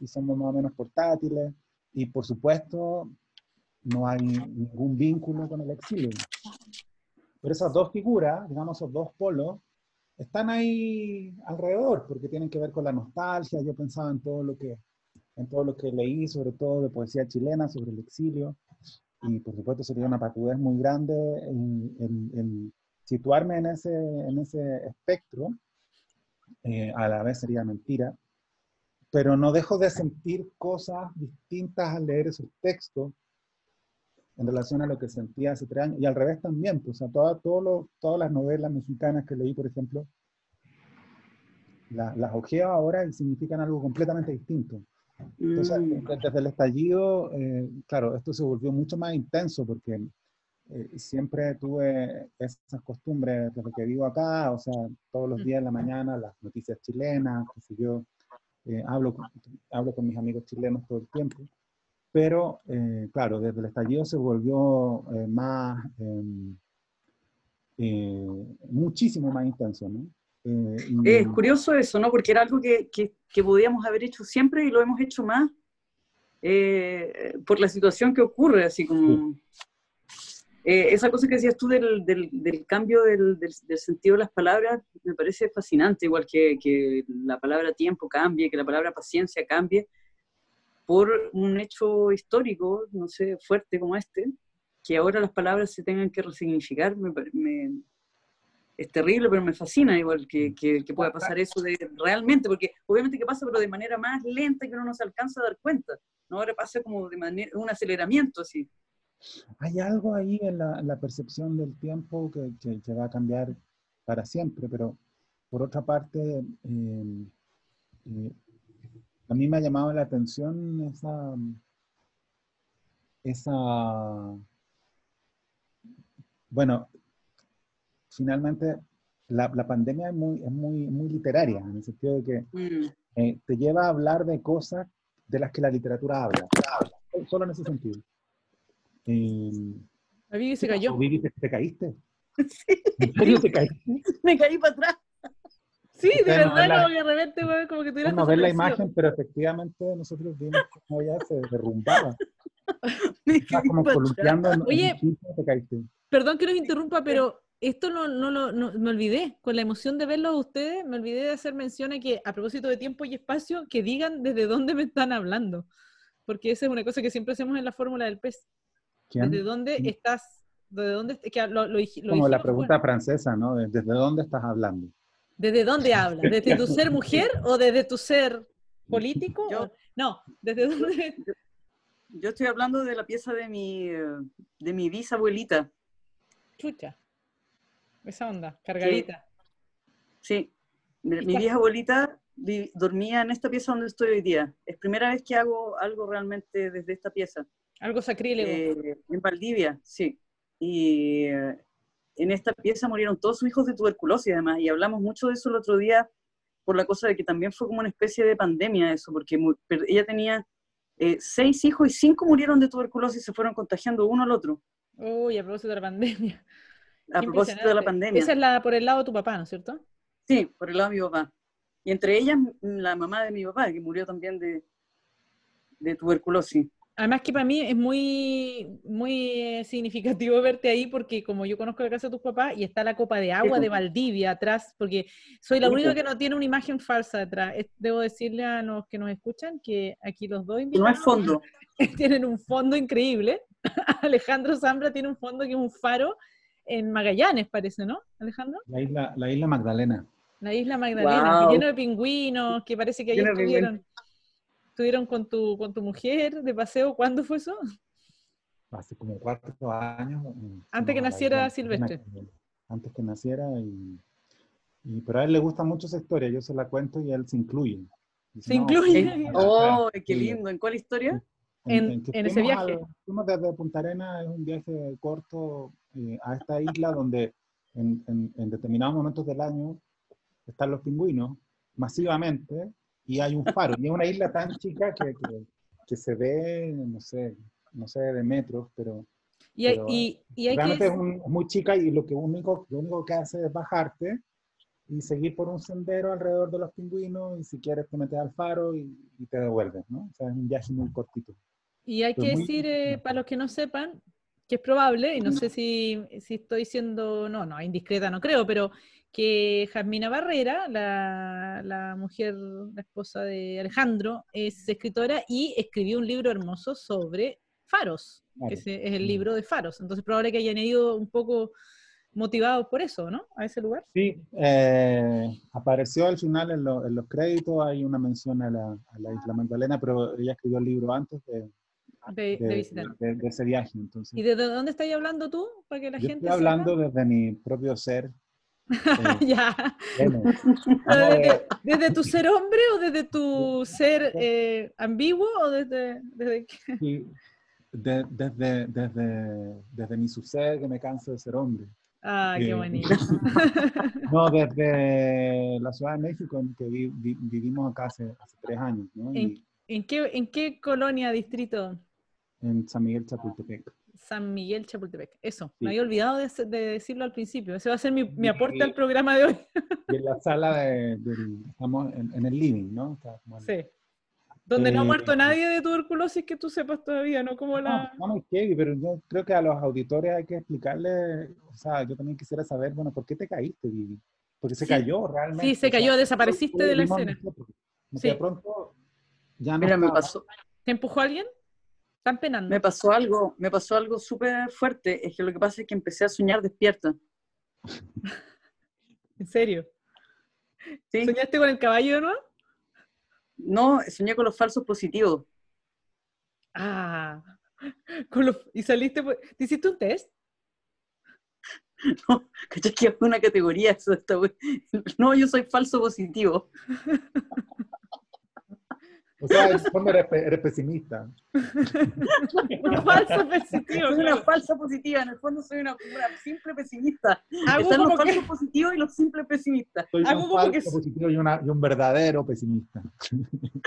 y somos más o menos portátiles y por supuesto no hay ningún vínculo con el exilio. Pero esas dos figuras, digamos, esos dos polos, están ahí alrededor, porque tienen que ver con la nostalgia. Yo pensaba en todo lo que, en todo lo que leí, sobre todo de poesía chilena, sobre el exilio. Y por supuesto sería una patudez muy grande el, el- el situarme en ese, en ese espectro. Eh, a la vez sería mentira. Pero no dejo de sentir cosas distintas al leer esos textos en relación a lo que sentía hace tres años. Y al revés también, pues, sea, toda- todo lo- todas las novelas mexicanas que leí, por ejemplo, la- las ojeo ahora y significan algo completamente distinto. Entonces, Mm, desde el estallido, eh, claro, esto se volvió mucho más intenso porque eh, siempre tuve esas costumbres desde que vivo acá, o sea, todos los días en la mañana, las noticias chilenas, yo, eh, hablo, hablo con mis amigos chilenos todo el tiempo, pero eh, claro, desde el estallido se volvió eh, más, em, eh, muchísimo más intenso, ¿no? Eh, y- Es curioso eso, ¿no? Porque era algo que, que, que podíamos haber hecho siempre y lo hemos hecho más eh, por la situación que ocurre, así como... Eh, esa cosa que decías tú del, del, del cambio del, del, del sentido de las palabras me parece fascinante, igual que, que la palabra tiempo cambie, que la palabra paciencia cambie, por un hecho histórico, no sé, fuerte como este, que ahora las palabras se tengan que resignificar, me, me- es terrible, pero me fascina igual que, que, que pueda pasar eso de realmente, porque obviamente que pasa, pero de manera más lenta que uno no se alcanza a dar cuenta, ¿no? Ahora pasa como de manera, un aceleramiento así. Hay algo ahí en la, la percepción del tiempo que, que- que va a cambiar para siempre, pero por otra parte, eh, eh, a mí me ha llamado la atención esa, esa, bueno, finalmente la, la pandemia es muy, es muy, muy literaria, en el sentido de que Mm, eh, te lleva a hablar de cosas de las que la literatura habla, solo en ese sentido. Eh, La Vivi se cayó. Vivi, ¿te, te caíste? Sí, ¿En serio te caíste? me caí para atrás. Sí, de no verdad, ven la- como que de repente, como que tuviera No ven la imagen, pero efectivamente nosotros vimos cómo ella se derrumbaba. Estaba como columpiando Oye. Perdón que los interrumpa, pero esto no, no, lo- no- me olvidé, con la emoción de verlos a ustedes, me olvidé de hacer mención a que, a propósito de tiempo y espacio, que digan desde dónde me están hablando. Porque esa es una cosa que siempre hacemos en la fórmula del pez. ¿Quién? ¿Desde dónde ¿Quién? estás? ¿Desde dónde? que lo, lo lo Como la dijimos, pregunta bueno, francesa, ¿no? De- ¿Desde dónde estás hablando? ¿Desde dónde hablas? ¿Desde tu ser mujer o desde tu ser político? Yo- No, ¿desde dónde? Yo estoy hablando de la pieza de mi, de mi bisabuelita. Chucha. Esa onda, cargadita. Sí, mi, mi Está- vieja abuelita vi- dormía en esta pieza donde estoy hoy día. Es primera vez que hago algo realmente desde esta pieza. Algo sacrílego. Eh, en Valdivia, sí. Y eh, en esta pieza murieron todos sus hijos de tuberculosis, además, y hablamos mucho de eso el otro día por la cosa de que también fue como una especie de pandemia eso, porque ella tenía eh, seis hijos y cinco murieron de tuberculosis y se fueron contagiando uno al otro, Uy, a propósito de la pandemia. a propósito de la pandemia. Esa es la por el lado de tu papá, ¿no es cierto? Sí, por el lado de mi papá. Y entre ellas la mamá de mi papá, que murió también de, de tuberculosis. Además que para mí es muy, muy eh, significativo verte ahí porque como yo conozco la casa de tus papás y está la copa de agua de. Valdivia atrás, porque soy la única que no tiene una imagen falsa detrás. Es- Debo decirle a los que nos escuchan que aquí los dos Y no invitados es fondo. tienen un fondo increíble. Alejandro Zambra tiene un fondo que es un faro en Magallanes, parece, ¿no, Alejandro? La isla, la isla Magdalena. La isla Magdalena, que lleno de pingüinos, que parece que ahí estuvieron, estuvieron con tu, con tu mujer de paseo. ¿Cuándo fue eso? hace como cuatro años. eh, Antes que a naciera Silvestre. Antes que naciera y, y- Pero a él le gusta mucho esa historia, yo se la cuento y él se incluye. Dice, Se incluye. fuimos a- ¡Oh, qué lindo! ¿En cuál historia? En- que en ese fuimos viaje. al- fuimos desde Punta Arenas, es un viaje corto eh, a esta isla donde en, en- en determinados momentos del año están los pingüinos masivamente y hay un faro. Y es una isla tan chica que, que- que se ve, no sé, no sé de metros, pero Y hay, Pero, y, y hay realmente que... es, un- es muy chica y lo que único, lo único que hace es bajarte y seguir por un sendero alrededor de los pingüinos y si quieres te metes al faro y, y te devuelves, ¿no? O sea, es un viaje muy cortito. Y hay Pero que muy- decir, eh, para los que no sepan, que es probable, y no sé si, si estoy siendo, no, no, indiscreta no creo, pero que Jasmina Barrera, la, la mujer, la esposa de Alejandro, es escritora y escribió un libro hermoso sobre faros, que Claro. ese es el Mm. libro de faros. Entonces probable que hayan ido un poco motivados por eso, ¿no? A ese lugar. Sí, eh, apareció al final en, lo- en los créditos, hay una mención a la, a la Isla Magdalena, pero ella escribió el libro antes de, De, de visitar. de- de ese viaje. Entonces, ¿Y de dónde estás hablando tú? Para que la yo gente estoy hablando desde mi propio ser. ya. ¿Desde, desde tu ser hombre o desde tu ser eh, ambiguo o desde, desde qué? Sí, de- desde, desde, desde mi suceder que me canso de ser hombre. Ah, qué Eh, bonito. No, desde la Ciudad de México, en que vi- vi- vivimos acá hace, hace tres años, ¿no? Y ¿En qué, ¿En qué colonia, distrito? en San Miguel Chapultepec. San Miguel Chapultepec. Eso, Sí. me había olvidado de, de decirlo al principio. Ese va a ser mi, mi aporte al programa de hoy. Y en la sala de, del- estamos en, en el living, ¿no? Está como en- Sí. Donde no ha Eh, muerto nadie de tuberculosis que tú sepas todavía, ¿no? Como la... No, no, no, Kevin, pero yo creo que a los auditores hay que explicarle, o sea, yo también quisiera saber, bueno, ¿por qué te caíste, Vivi? Porque se Sí. cayó realmente. Sí, se o sea, cayó, desapareciste de la escena. Sí. de pronto ya no Mira, me pasó, ¿Te empujó alguien? Están penando. me pasó algo, me pasó algo súper fuerte. Es que lo que pasa es que empecé a soñar despierta. ¿En serio? ¿sí? ¿Soñaste con el caballo nuevo? No, soñé con los falsos positivos. Ah, con los- y saliste, por- ¿te hiciste un test? No, ¿cachai? Que es una categoría eso esta. No, yo soy falso positivo. O sea, en el fondo eres, eres pesimista. Un falso positivo. Soy una claro. falsa positiva, en el fondo soy una, una simple pesimista. Hago Están los que- falsos positivos y los simples pesimistas. Soy Hago un que falso positivo y, una- y un verdadero pesimista.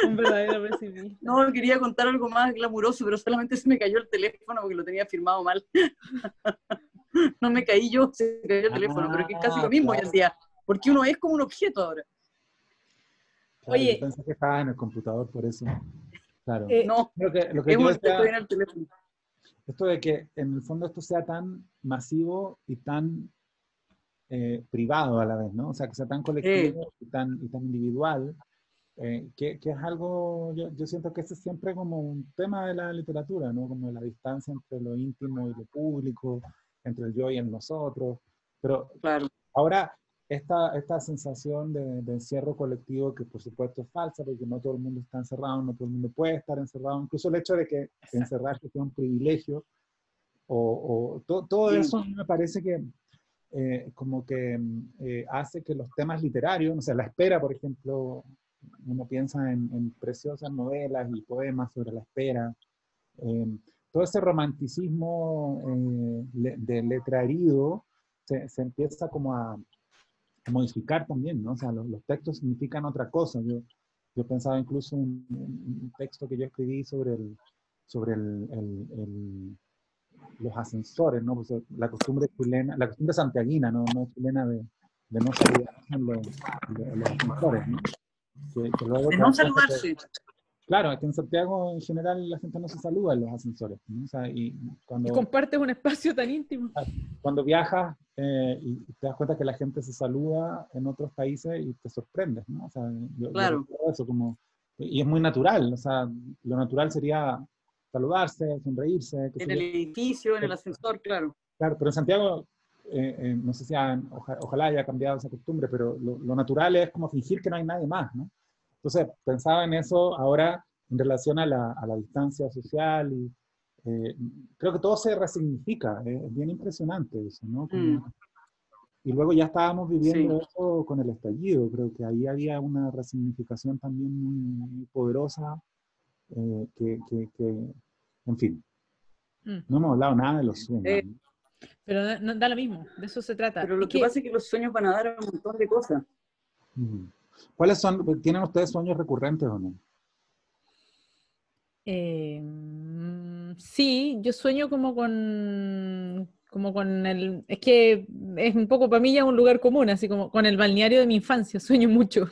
Un verdadero pesimista. No, quería contar algo más glamuroso, pero solamente se me cayó el teléfono porque lo tenía firmado mal. No me caí yo, se cayó el teléfono, pero que es casi lo mismo hoy en claro. día, porque uno es como un objeto ahora. Claro, Oye. Yo pensé que estaba en el computador, por eso. Claro. Eh, No, Creo que lo que yo decía- en el teléfono. esto de que en el fondo esto sea tan masivo y tan eh, privado a la vez, ¿no? O sea, que sea tan colectivo y, tan, y tan individual, eh, que, que es algo, yo, yo siento que ese es siempre como un tema de la literatura, ¿no? Como la distancia entre lo íntimo y lo público, entre el yo y el nosotros. Pero Claro. Ahora, esta, esta sensación de, de encierro colectivo, que por supuesto es falsa, porque no todo el mundo está encerrado, no todo el mundo puede estar encerrado, incluso el hecho de que encerrarse sea un privilegio, o, o to- todo Sí. eso me parece que eh, como que mm, eh, hace que los temas literarios, o sea, la espera, por ejemplo, uno piensa en, en preciosas novelas y poemas sobre la espera, eh, todo ese romanticismo eh, de letra herido se, se empieza como a, modificar también, ¿no? O sea, los, los textos significan otra cosa. Yo, yo pensaba incluso en un, texto que yo escribí sobre, el, sobre el, el, los ascensores, ¿no? Pues la costumbre chilena, la costumbre santiaguina, no, no chilena de, de no saludar en los, los ascensores, ¿no? Que, que luego de no saludarse. Claro, es que en Santiago en general la gente no se saluda en los ascensores. ¿no? O sea, y cuando, compartes un espacio tan íntimo. Cuando viajas eh, y te das cuenta que la gente se saluda en otros países y te sorprendes, ¿no? O sea, yo, claro. eso como, y es muy natural, o sea, lo natural sería saludarse, sonreírse. En el edificio, en el ascensor, claro. Claro, pero en Santiago, eh, eh, no sé si ojalá haya cambiado esa costumbre, pero lo, lo, natural es como fingir que no hay nadie más, ¿no? Entonces, pensaba en eso ahora en relación a la, a la distancia social y eh, creo que todo se resignifica, eh, es bien impresionante eso, ¿no? Mm. Y luego ya estábamos viviendo eso con el estallido, creo que ahí había una resignificación también muy, poderosa, eh, que, que, que, en fin, mm. no hemos hablado nada de los sueños. Pero no, da lo mismo, de eso se trata. Pero lo que, pasa es que los sueños van a dar un montón de cosas. ¿Cuáles son, tienen ustedes sueños recurrentes o no? Eh, sí, yo sueño como con, como con el, es que es un poco para mí ya un lugar común, así como con el balneario de mi infancia, sueño mucho.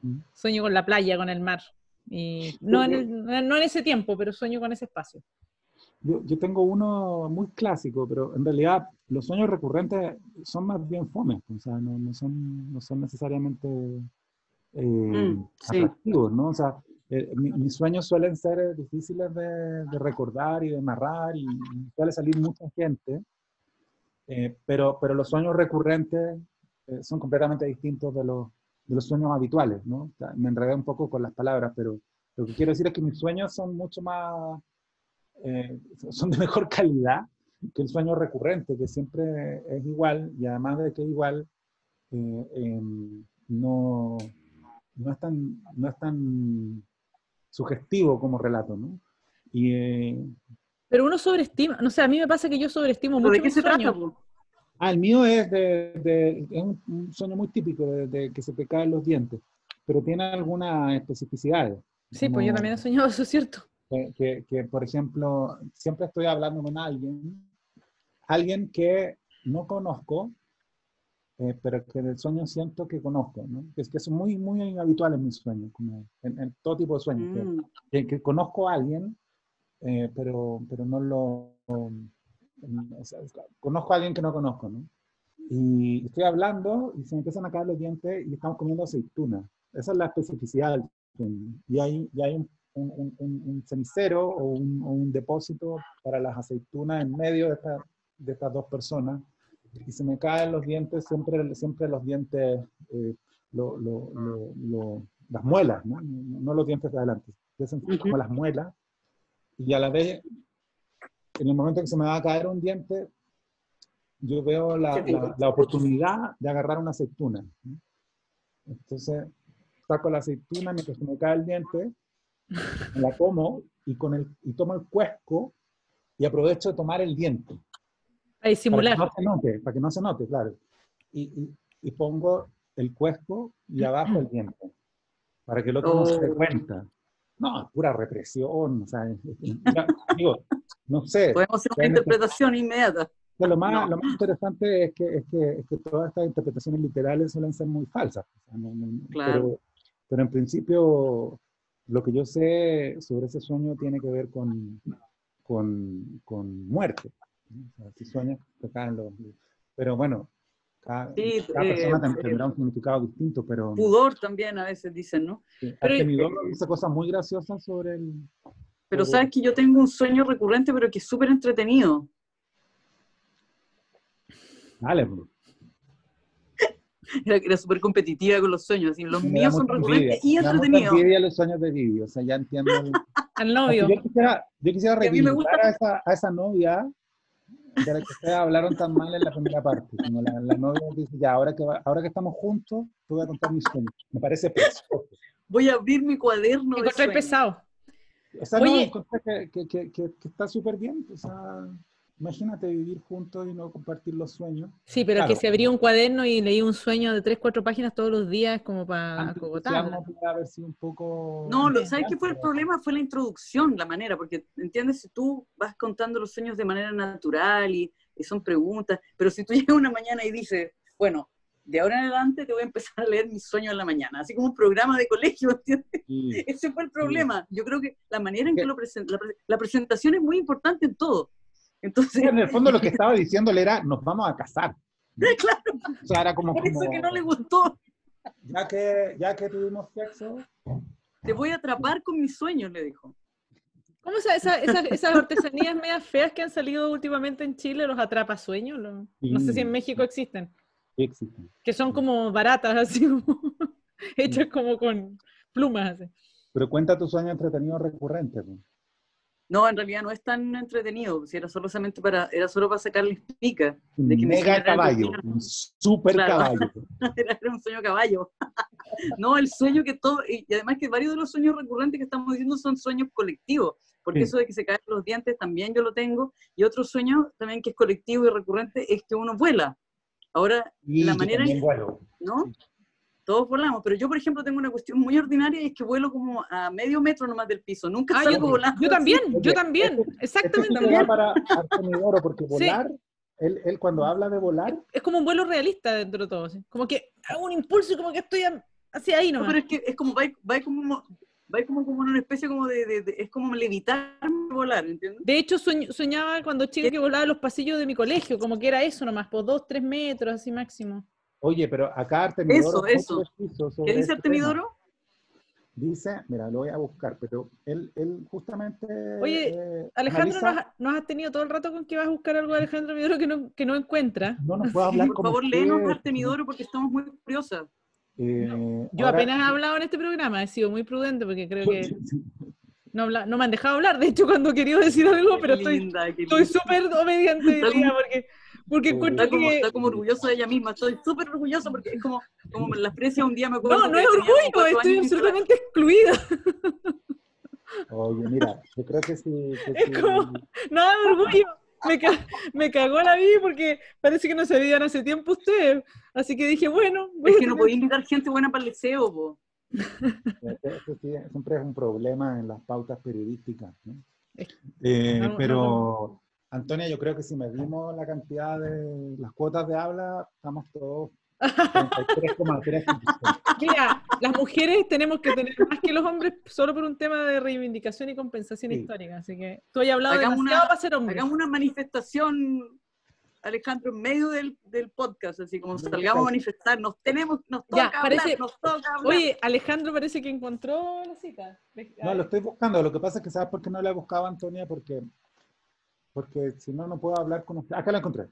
Mm. Sueño con la playa, con el mar. Y no, en no en ese tiempo, pero sueño con ese espacio. Yo, yo, tengo uno muy clásico, pero en realidad los sueños recurrentes son más bien fomes, o sea, no, no son, no son necesariamente eh, mm, atractivos, ¿no? O sea, eh, mis sueños suelen ser eh, difíciles de, de, recordar y de narrar y, suele salir mucha gente, pero, pero los sueños recurrentes son completamente distintos de los, de los sueños habituales, ¿no? O sea, me enredé un poco con las palabras, pero lo que quiero decir es que mis sueños son mucho más, son de mejor calidad que el sueño recurrente, que siempre es igual y además de que es igual, em, no no es tan, no es tan sugestivo como relato, ¿no? Y, eh, Pero uno sobreestima, no sé, a mí me pasa que yo sobreestimo mucho. ¿De qué se trata? Ah, el mío es, de, es un, sueño muy típico de, que se te caen los dientes, pero tiene algunas especificidades. Sí, pues yo también he soñado eso, ¿cierto? Que, que, por ejemplo, siempre estoy hablando con alguien, alguien que no conozco, eh, pero que del sueño siento que conozco, ¿no? Es que es muy, muy habitual en mis sueños, como en, todo tipo de sueños, que, mm. conozco a alguien, eh, pero, pero no lo... conozco a alguien que no conozco, ¿no? Y estoy hablando y se me empiezan a caer los dientes y estamos comiendo aceituna. Esa es la especificidad del sueño. Y hay, y hay un, un, un, cenicero o un, depósito para las aceitunas en medio de, de estas dos personas y se me caen los dientes, siempre, siempre los dientes, eh, lo, lo, lo, las muelas, ¿no? no los dientes de adelante, como las muelas, y a la vez, en el momento en que se me va a caer un diente, yo veo la, la, oportunidad de agarrar una aceituna. Entonces, saco la aceituna mientras se me cae el diente, la como y, con el, y tomo el cuesco y aprovecho de tomar el diente. Para simular. Para que no se note, para que no se note claro. Y, y, pongo el cuesco y abajo el diente, para que el otro no se dé oh. cuenta. No, pura represión, o sea, digo, no sé. Podemos hacer una interpretación inmediata. Lo más, lo más interesante es que, es, que, es que todas estas interpretaciones literales suelen ser muy falsas. claro. pero, pero en principio, lo que yo sé sobre ese sueño tiene que ver con, con, con muerte si sueñas, Pero bueno, cada, eh, persona tendrá un significado distinto, pero... Pudor también a veces dicen, ¿no? pero, dice cosas muy graciosas sobre el... Pero sabes que yo tengo un sueño recurrente, pero que es súper entretenido. Dale, bro. Era, era súper competitiva con los sueños. Los míos son recurrentes y entretenidos. Yo los sueños de Vivi, o sea, ya entiendo. Al novio. Yo quisiera, yo quisiera reivindicar a, esa, a esa novia de la que ustedes hablaron tan mal en la primera parte. Como la, la novia dice, ya, ahora que, ahora que estamos juntos, te voy a contar mis sueños. Me parece precioso. Voy a abrir mi cuaderno. Encontré pesado. Esa Oye, no, que, que, que, que, está súper bien. O sea, imagínate vivir juntos y no compartir los sueños. Sí, pero Claro. que si abría un cuaderno y leía un sueño de tres, cuatro páginas todos los días como para sido un poco... No, lo- Sí. ¿sabes qué fue el problema? Fue la introducción, la manera, porque, ¿entiendes? Si tú vas contando los sueños de manera natural y, y son preguntas, pero si tú llegas una mañana y dices, bueno, de ahora en adelante te voy a empezar a leer mis sueños en la mañana, así como un programa de colegio, ¿entiendes? Y- Ese fue el problema. Yo creo que la manera en ¿Qué? que lo presenta, la, pre- la presentación es muy importante en todo. Entonces, en el fondo lo que estaba diciéndole era, nos vamos a casar. claro, O sea, era como, por eso como, que no le gustó. ya, que, ya que tuvimos sexo, Te voy a atrapar con mis sueños, le dijo. ¿Cómo esa, esa- esas, esas artesanías medias feas que han salido últimamente en Chile, los atrapasueños? Lo- No sé si en Sí. México existen. sí existen. Que son como baratas, así como hechas como con plumas. Así. Pero cuenta tu sueño entretenido recurrente. pues. No, en realidad no es tan entretenido, si era solamente para, era solo para sacarles pica. De que me mega hiciera caballo, un super Claro. caballo. era, era un sueño caballo. no, el sueño que todo, y, además que varios de los sueños recurrentes que estamos diciendo son sueños colectivos, porque Sí. eso de que se caen los dientes también yo lo tengo, y otro sueño también que es colectivo y recurrente es que uno vuela. Ahora, Y la manera en vuelo. ¿no? Todos volamos, pero yo, por ejemplo, tengo una cuestión muy ordinaria y es que vuelo como a medio metro nomás del piso, nunca Ah, salgo yo, volando. yo también, yo también, Esto exactamente. sí que va para Artemidoro, porque Sí. volar, él, él cuando habla de volar, Es como un vuelo realista dentro de todo. así. Como que hago un impulso y como que estoy a- así ahí No, nomás. pero es que es como, va, va como, va como, como en una especie como de, de- de- es como levitar volar, ¿entiendes? De hecho, soñaba cuando chica que volaba los pasillos de mi colegio, como que era eso nomás, por dos, tres metros, así máximo. Oye, pero acá Artemidoro... Eso, eso. ¿Qué dice este tema. Artemidoro? Dice, mira, lo voy a buscar, pero él, él justamente... Oye, eh, Alejandro, analiza- nos, ha- nos has tenido todo el rato con que vas a buscar algo de Alejandro Vidoro que no, que no encuentra. No nos puede hablar Por como favor, léenos Artemidoro porque estamos muy curiosas. eh, Yo ahora- apenas he hablado en este programa, he sido muy prudente porque creo que no, habla- no me han dejado hablar. De hecho, cuando he querido decir algo, pero Qué estoy súper obediente porque, porque Está encuentro Está como, que... está como orgullosa de ella misma. Estoy súper orgullosa porque es como, como me la aprecia un día, me acuerdo. No, no es orgullo, estoy absolutamente excluida. Oye, mira, yo creo que sí. que Es sí. como- Nada de orgullo. Me, ca- me cagó la vida porque parece que no se veían hace tiempo ustedes. Así que dije, bueno, voy Es a que no podía invitar gente buena para el liceo, po. Eso sí, siempre es un problema en las pautas periodísticas. ¿no? Eh, no, no, pero, Antonia, yo creo que si medimos la cantidad de las cuotas de habla, estamos todos 33,3%. Mira, las mujeres tenemos que tener más que los hombres solo por un tema de reivindicación y compensación Sí. histórica. Así que tú has hablado Hagamos demasiado una- para ser hombre. Hagamos una manifestación, Alejandro, en medio del, del podcast, así como salgamos a manifestarnos. Tenemos, nos Ya, toca parece- hablar, nos toca hablar. Oye, Alejandro parece que encontró la cita. No, lo estoy buscando. Lo que pasa es que, ¿sabes por qué no la he buscado, Antonia? Porque, porque si no, no puedo hablar con ustedes. Acá la encontré.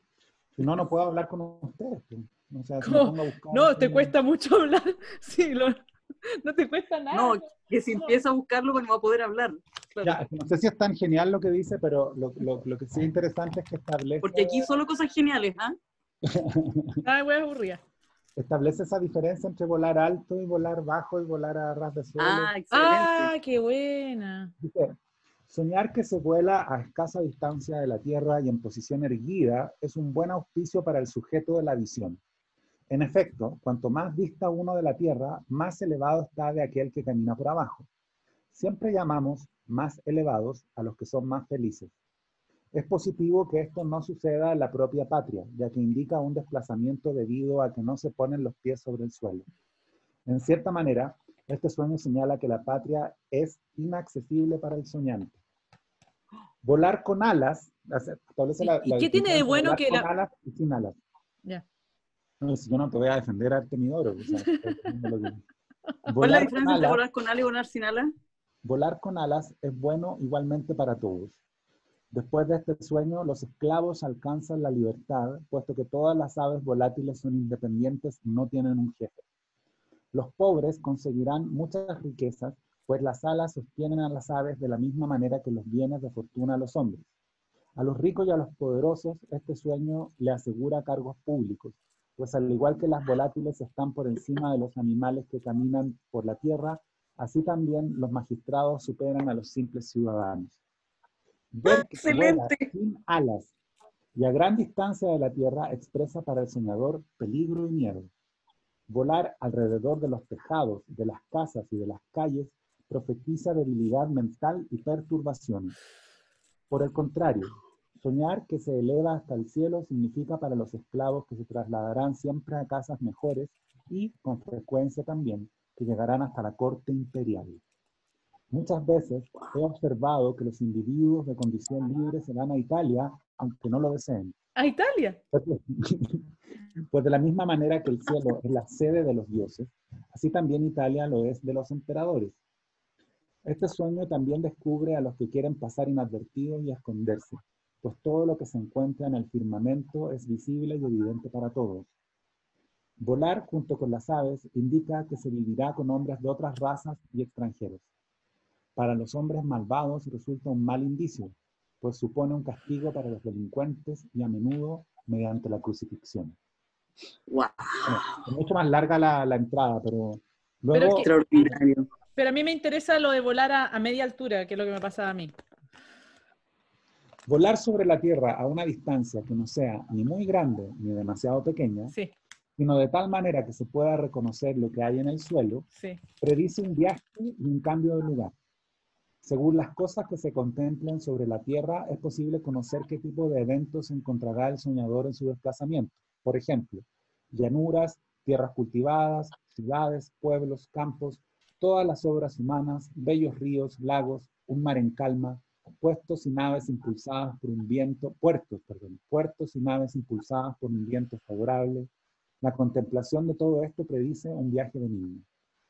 Si no, no puedo hablar con ustedes. pues. No, te cuesta mucho hablar. Sí, lo- no te cuesta nada. no, que si empieza a buscarlo, pues no va a poder hablar. Claro. Ya, no sé si es tan genial lo que dice, pero lo, lo- lo que sí es interesante es que establece, Porque aquí solo cosas geniales, ¿ah? Ay, wea aburrida. establece esa diferencia entre volar alto y volar bajo y volar a ras de suelo. Ah, excelente. Ah, qué buena. Dice, soñar que se vuela a escasa distancia de la Tierra y en posición erguida es un buen auspicio para el sujeto de la visión. En efecto, cuanto más dista uno de la Tierra, más elevado está de aquel que camina por abajo. Siempre llamamos más elevados a los que son más felices. Es positivo que esto no suceda en la propia patria, ya que indica un desplazamiento debido a que no se ponen los pies sobre el suelo. En cierta manera, este sueño señala que la patria es inaccesible para el soñante. Volar con alas, establece ¿Y- la, y la qué tiene de bueno volar que con la- alas y sin alas. Ya. No, si yo no te voy a defender Artemidoro. o sea, ¿Cuál es la con diferencia entre volar con alas y volar sin alas? Volar con alas es bueno igualmente para todos. Después de este sueño, los esclavos alcanzan la libertad, puesto que todas las aves volátiles son independientes y no tienen un jefe. Los pobres conseguirán muchas riquezas, pues las alas sostienen a las aves de la misma manera que los bienes de fortuna a los hombres. A los ricos y a los poderosos, este sueño le asegura cargos públicos, pues al igual que las volátiles están por encima de los animales que caminan por la tierra, así también los magistrados superan a los simples ciudadanos. Ver que se vuela ¡Excelente! sin alas y a gran distancia de la Tierra expresa para el soñador peligro y miedo. Volar alrededor de los tejados, de las casas y de las calles profetiza debilidad mental y perturbaciones. Por el contrario, soñar que se eleva hasta el cielo significa para los esclavos que se trasladarán siempre a casas mejores y, con frecuencia también, que llegarán hasta la corte imperial. Muchas veces he observado que los individuos de condición libre se van a Italia aunque no lo deseen. ¿A Italia? Pues de la misma manera que el cielo es la sede de los dioses, así también Italia lo es de los emperadores. Este sueño también descubre a los que quieren pasar inadvertidos y esconderse, pues todo lo que se encuentra en el firmamento es visible y evidente para todos. Volar junto con las aves indica que se vivirá con hombres de otras razas y extranjeros. Para los hombres malvados resulta un mal indicio, pues supone un castigo para los delincuentes y a menudo mediante la crucifixión. ¡Wow! es mucho más larga la, la entrada, pero luego... Pero es que- Extraordinario. Pero a mí me interesa lo de volar a, a media altura, que es lo que me pasa a mí. Volar sobre la Tierra a una distancia que no sea ni muy grande ni demasiado pequeña, Sí, sino de tal manera que se pueda reconocer lo que hay en el suelo, sí. predice un viaje y un cambio de lugar. Según las cosas que se contemplen sobre la Tierra, es posible conocer qué tipo de eventos encontrará el soñador en su desplazamiento. Por ejemplo, llanuras, tierras cultivadas, ciudades, pueblos, campos, todas las obras humanas, bellos ríos, lagos, un mar en calma, puestos y naves impulsadas por un viento, puertos, perdón, puertos y naves impulsadas por un viento favorable. La contemplación de todo esto predice un viaje de niño.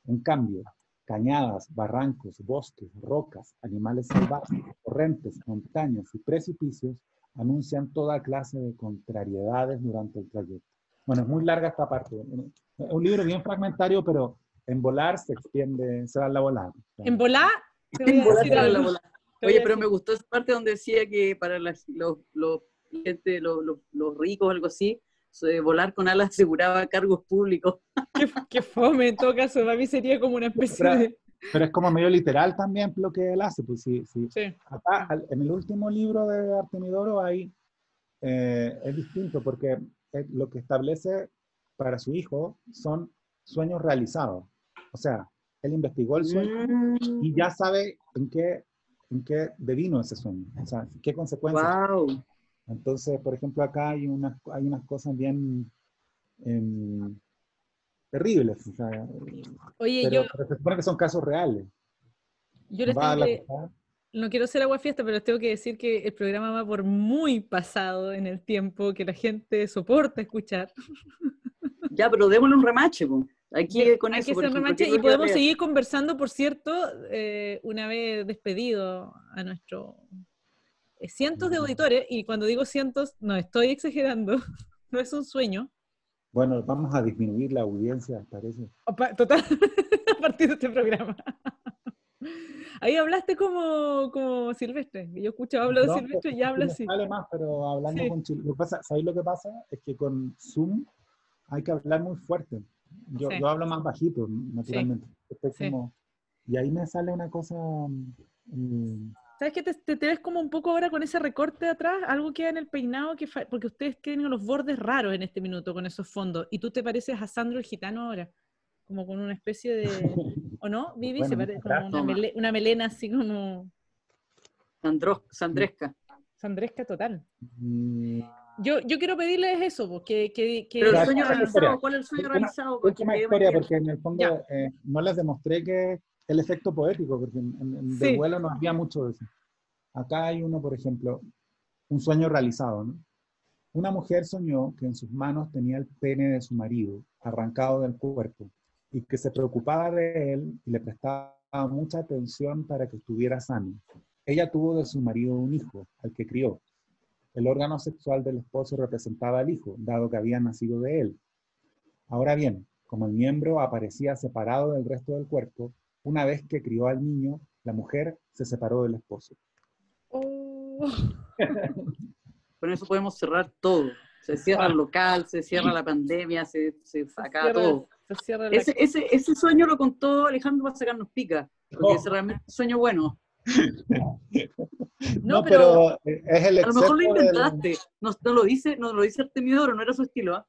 En cambio, cañadas, barrancos, bosques, rocas, animales salvajes, torrentes, montañas y precipicios anuncian toda clase de contrariedades durante el trayecto. Bueno, es muy larga esta parte. Es un libro bien fragmentario, pero en volar se extiende, se da la volada. En volar, a decir se da algo. la voy Oye, a pero me gustó esa parte donde decía que para las- los, los, gente, los, los- los ricos o algo así, de volar con alas aseguraba cargos públicos. Qué, qué fome, en todo caso, para mí sería como una especie Pero- de... Pero es como medio literal también lo que él hace. Pues sí, sí. Sí, Acá, en el último libro de Artemidoro, hay, eh, es distinto porque eh, lo que establece para su hijo son sueños realizados. O sea, él investigó el sueño Mm. y ya sabe en qué, en qué devino ese sueño, o sea, qué consecuencias. Wow. Entonces, por ejemplo, acá hay unas, hay unas cosas bien em, terribles, o sea, Oye, pero, yo, pero se supone que son casos reales. yo les tengo que, no quiero ser agua fiesta, pero les tengo que decir que el programa va por muy pasado en el tiempo que la gente soporta escuchar. Ya, pero démosle un remache, po. Aquí Hay con que eso. hacer ejemplo, remache ¿qué y podemos habría? seguir conversando, por cierto, eh, una vez despedido a nuestro eh, cientos de auditores, y cuando digo cientos, no estoy exagerando, no es un sueño. Bueno, vamos a disminuir la audiencia, parece. O pa- Total, a partir de este programa. Ahí hablaste como, como Silvestre. Yo escucho, hablo de No, Silvestre y ya habla así. sale más, pero hablando Sí. con Chile. Lo que pasa, ¿Sabéis lo que pasa? Es que con Zoom hay que hablar muy fuerte. Yo, Sí. yo hablo más bajito, naturalmente. Sí. como- y ahí me sale una cosa. mm, ¿Sabes que te, te, te ves como un poco ahora con ese recorte de atrás? Algo queda en el peinado, que fa- porque ustedes tienen los bordes raros en este minuto con esos fondos. Y tú te pareces a Sandro el Gitano ahora. Como con una especie de... ¿O no, Vivi? Se Bueno, parece muchas como una, mele- una melena así como Sandros- Sandresca. sandresca total. mm, Yo, yo quiero pedirles eso, porque que, que, Pero el sueño realizado. ¿cuál es el sueño Última- realizado? Última historia, porque en el fondo eh, no les demostré que el efecto poético, porque en, en- en Sí. de vuelo no había mucho de eso. Acá hay uno, por ejemplo, un sueño realizado. ¿no? Una mujer soñó que en sus manos tenía el pene de su marido arrancado del cuerpo y que se preocupaba de él y le prestaba mucha atención para que estuviera sano. Ella tuvo de su marido un hijo, al que crió. El órgano sexual del esposo representaba al hijo, dado que había nacido de él. Ahora bien, como el miembro aparecía separado del resto del cuerpo, una vez que crió al niño, la mujer se separó del esposo. Oh. Con eso podemos cerrar todo. Se cierra el local, se cierra la pandemia, se, se cierra- todo. se cierra la- Ese, ese, ese sueño lo contó Alejandro para sacarnos pica, porque Oh. es realmente un sueño bueno. No, pero, es el A lo mejor lo intentaste, no, lo dice, no lo dice Artemidoro, no era su estilo. ¿ah?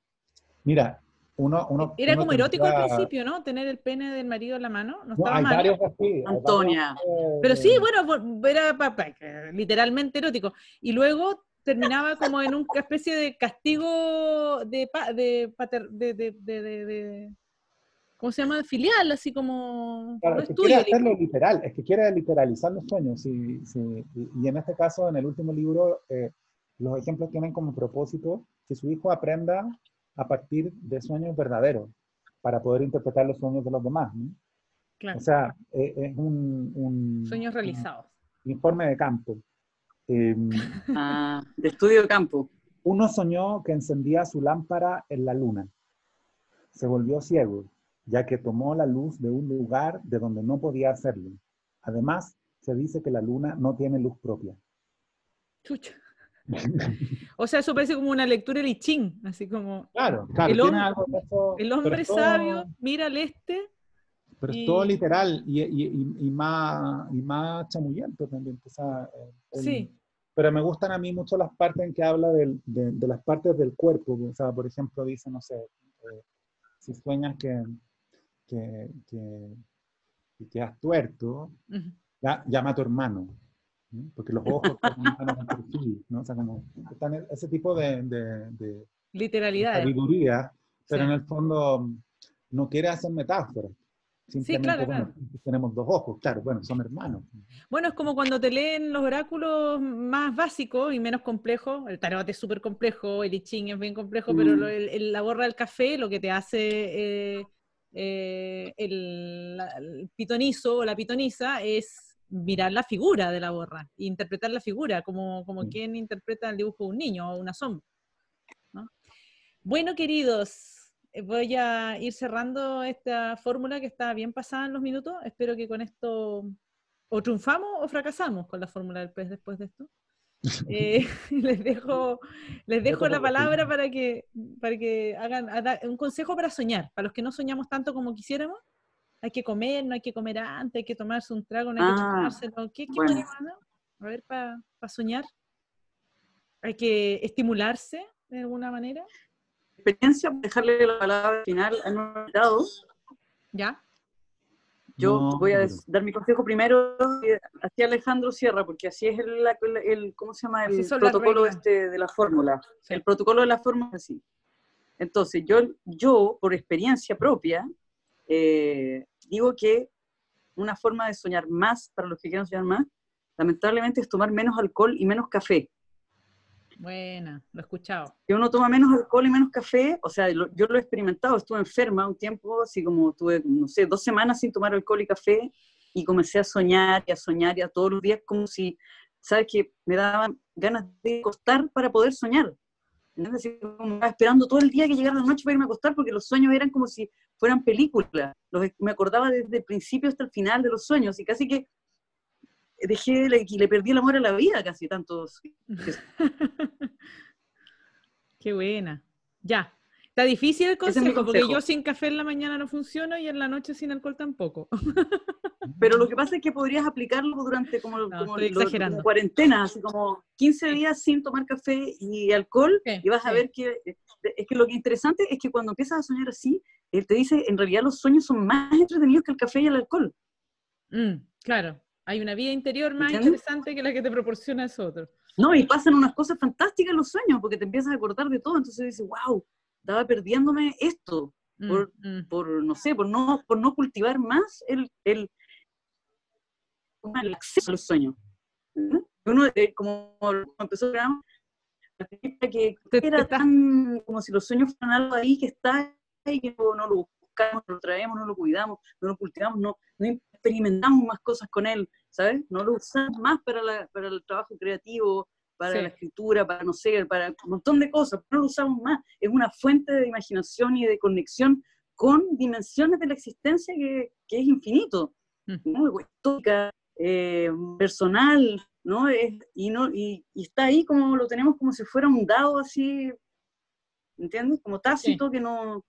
Mira, uno, uno, Era como erótico al principio, ¿no? Tener el pene del marido en la mano. No, estaba hay mal. varios así. Antonia. Pero sí, bueno, era literalmente erótico. Y luego terminaba como en una especie de castigo de, de, de, de, ¿cómo se llama? Filial, así como... Claro, es que quiere hacerlo literal, es que quiere literalizar los sueños. Y, y en este caso, en el último libro, eh, los ejemplos tienen como propósito que su hijo aprenda a partir de sueños verdaderos para poder interpretar los sueños de los demás. Claro. O sea, eh, es un, un Sueños realizados. informe de campo. Em, ah, de estudio de campo. Uno soñó que encendía su lámpara en la luna. Se volvió ciego, ya que tomó la luz de un lugar de donde no podía hacerlo. Además, se dice que la luna no tiene luz propia. Chucha. o sea, eso parece como una lectura de I así como... Claro, claro. El, hombre, sabio mira al este. Pero es todo literal y, y, más, y más chamullento también. sí. Pero me gustan a mí mucho las partes en que habla de, de, las partes del cuerpo. O sea, por ejemplo, dice, no sé, eh, si sueñas que, que, que, has tuerto, ya, llama a tu hermano. Porque los ojos ¿no? O sea, como están ese tipo de, de, literalidad. sabiduría, pero en el fondo no quiere hacer metáforas. Sí, claro, claro. Tenemos dos ojos, claro, bueno, son hermanos. Bueno, es como cuando te leen los oráculos más básicos y menos complejos. El tarot es súper complejo, el I Ching es bien complejo, pero mm. el, la borra del café lo que te hace eh, eh, el, el, pitonizo o la pitoniza es mirar la figura de la borra, interpretar la figura como, como quien interpreta el dibujo de un niño o una sombra. Bueno, queridos, eh, voy a ir cerrando esta fórmula que está bien pasada en los minutos. Espero que con esto o triunfamos o fracasamos con la fórmula del pez después de esto. Eh, les dejo, les dejo la palabra para que, para que hagan un consejo para soñar, para los que no soñamos tanto como quisiéramos hay que comer, no hay que comer antes, hay que tomarse un trago, no hay que ah, tomárselo. ¿Qué, qué A ver, para soñar. Hay que estimularse de alguna manera. Experiencia, dejarle la palabra final a nuestro invitado. ¿Ya? Yo voy a dar mi consejo primero hacia Alejandro Sierra, porque así es el, ¿cómo se llama? El protocolo este de la fórmula. El protocolo de la fórmula es así. Entonces, yo, yo, por experiencia propia, eh, digo que una forma de soñar más, para los que quieran soñar más, lamentablemente es tomar menos alcohol y menos café. Buena, lo he escuchado. Si uno toma menos alcohol y menos café, o sea, yo lo he experimentado, estuve enferma un tiempo, así como tuve, no sé, dos semanas sin tomar alcohol y café, y comencé a soñar y a soñar y a todos los días como si, ¿sabes? Que me daban ganas de acostar para poder soñar. Como esperando todo el día que llegara la noche para irme a acostar porque los sueños eran como si fueran películas. me acordaba desde el principio hasta el final de los sueños y casi que dejé y le perdí el amor a la vida casi tantos. Qué buena. Ya. Está difícil el consejo, porque yo sin café en la mañana no funciono y en la noche sin alcohol tampoco. Pero lo que pasa es que podrías aplicarlo durante como, cuarentena, así como 15 días sin tomar café y alcohol, y vas a ver que eh, es que lo que interesante es que cuando empiezas a soñar así, él te dice, en realidad los sueños son más entretenidos que el café y el alcohol. Mm, claro, hay una vida interior más interesante que la que te proporciona eso otro. No, y pasan unas cosas fantásticas en los sueños, porque te empiezas a acordar de todo, entonces dices, wow, estaba perdiéndome esto, mm, por, mm. por, no sé, por no, por no cultivar más el, el, el acceso al sueño. Uno, eh, como, empezó el programa, que era tan como si los sueños fueran algo ahí que está y que no, lo buscamos, no lo traemos, no lo cuidamos, no lo cultivamos, no, no experimentamos más cosas con él, ¿sabes? No lo usamos más para, la, para el trabajo creativo, para la escritura, para no sé, para un montón de cosas, no lo usamos más. Es una fuente de imaginación y de conexión con dimensiones de la existencia que, que es infinito, mm. ¿no? Histórica, eh, personal, ¿no? Es, y, no y, está ahí como lo tenemos como si fuera un dado así, ¿entiendes? Como tácito que no...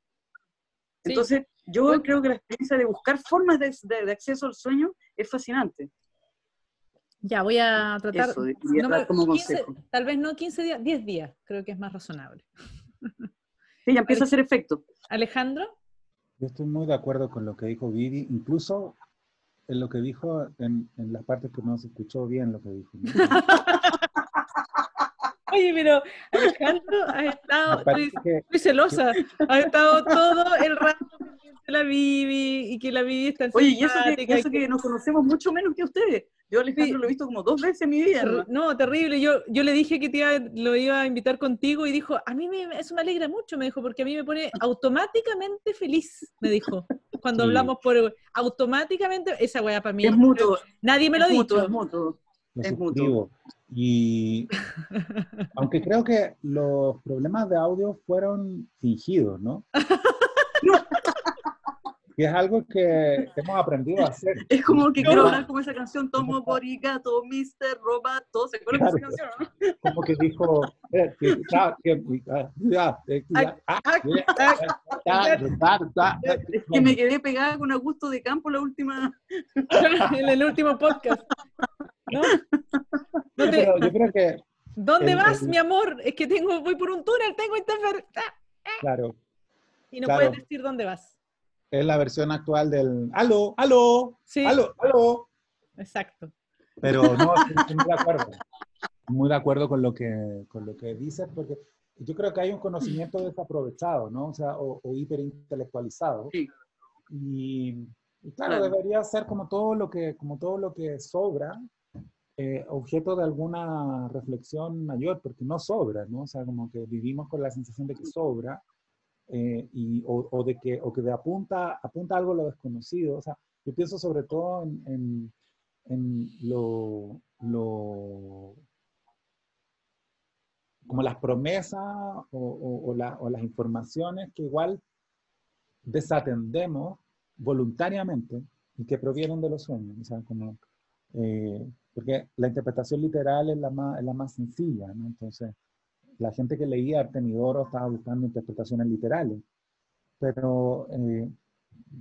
Entonces, yo creo que la experiencia de buscar formas de, de, de acceso al sueño es fascinante. Ya, voy a tratar. Eso, no dar como 15 consejo. tal vez no 15 días, 10 días, creo que es más razonable. Sí, ya empieza a hacer efecto. Alejandro, Yo estoy muy de acuerdo con lo que dijo Vivi, incluso en lo que dijo, en, en las partes que no se escuchó bien lo que dijo. ¿no? oye, pero Alejandro ha estado, estoy, que- estoy celosa, ha estado todo el rato la Bibi y que la Bibi está Oye, y eso que, simpática, eso y que nos conocemos mucho menos que ustedes. Yo a Alejandro Sí. lo he visto como dos veces en mi vida. ¿no? No, terrible. Yo, yo le dije que te iba- lo iba a invitar contigo y dijo, a mí me, eso me alegra mucho, me dijo, porque a mí me pone automáticamente feliz, me dijo. Cuando Sí. hablamos por automáticamente, esa weá para mí. Es mutuo. Nadie me lo es mutuo, dicho. es mutuo. Es mutuo. suscribo. Y aunque creo que los problemas de audio fueron fingidos, ¿no? Y es algo que hemos aprendido a hacer. Es como que quiero hablar como esa canción, Tomo Borigato, Mr. Robato. ¿Se acuerdan de esa canción? no? Como que dijo, que- ya, que- ya, ya, ya, ya, ya, ya, ya. Es que me quedé pegada con Augusto de Campo la última. en el último podcast. ¿No? No te- Pero yo creo que, ¿Dónde el- vas, el- mi amor? Es que tengo, voy por un túnel, tengo interfer... ah, claro, Y no Claro. puedes decir dónde vas. Es la versión actual del aló, aló, Sí, aló, aló. exacto. Pero no, estoy muy de acuerdo. Muy de acuerdo con lo que, con lo que dices, porque yo creo que hay un conocimiento desaprovechado, ¿no? O sea, o, o hiperintelectualizado. Sí. Y, y claro, Claro. debería ser como todo lo que, como todo lo que sobra, eh, objeto de alguna reflexión mayor, porque no sobra, ¿no? O sea, como que vivimos con la sensación de que sobra, eh, y, o, o de que, o que de apunta, apunta algo a lo desconocido. O sea, yo pienso sobre todo en, en, en lo, lo, como las promesas o, o- o la- o las informaciones que igual desatendemos voluntariamente y que provienen de los sueños. O sea, como, eh, porque la interpretación literal es la más, es la más sencilla, ¿no? Entonces, la gente que leía Artemidoro estaba buscando interpretaciones literales. Pero eh,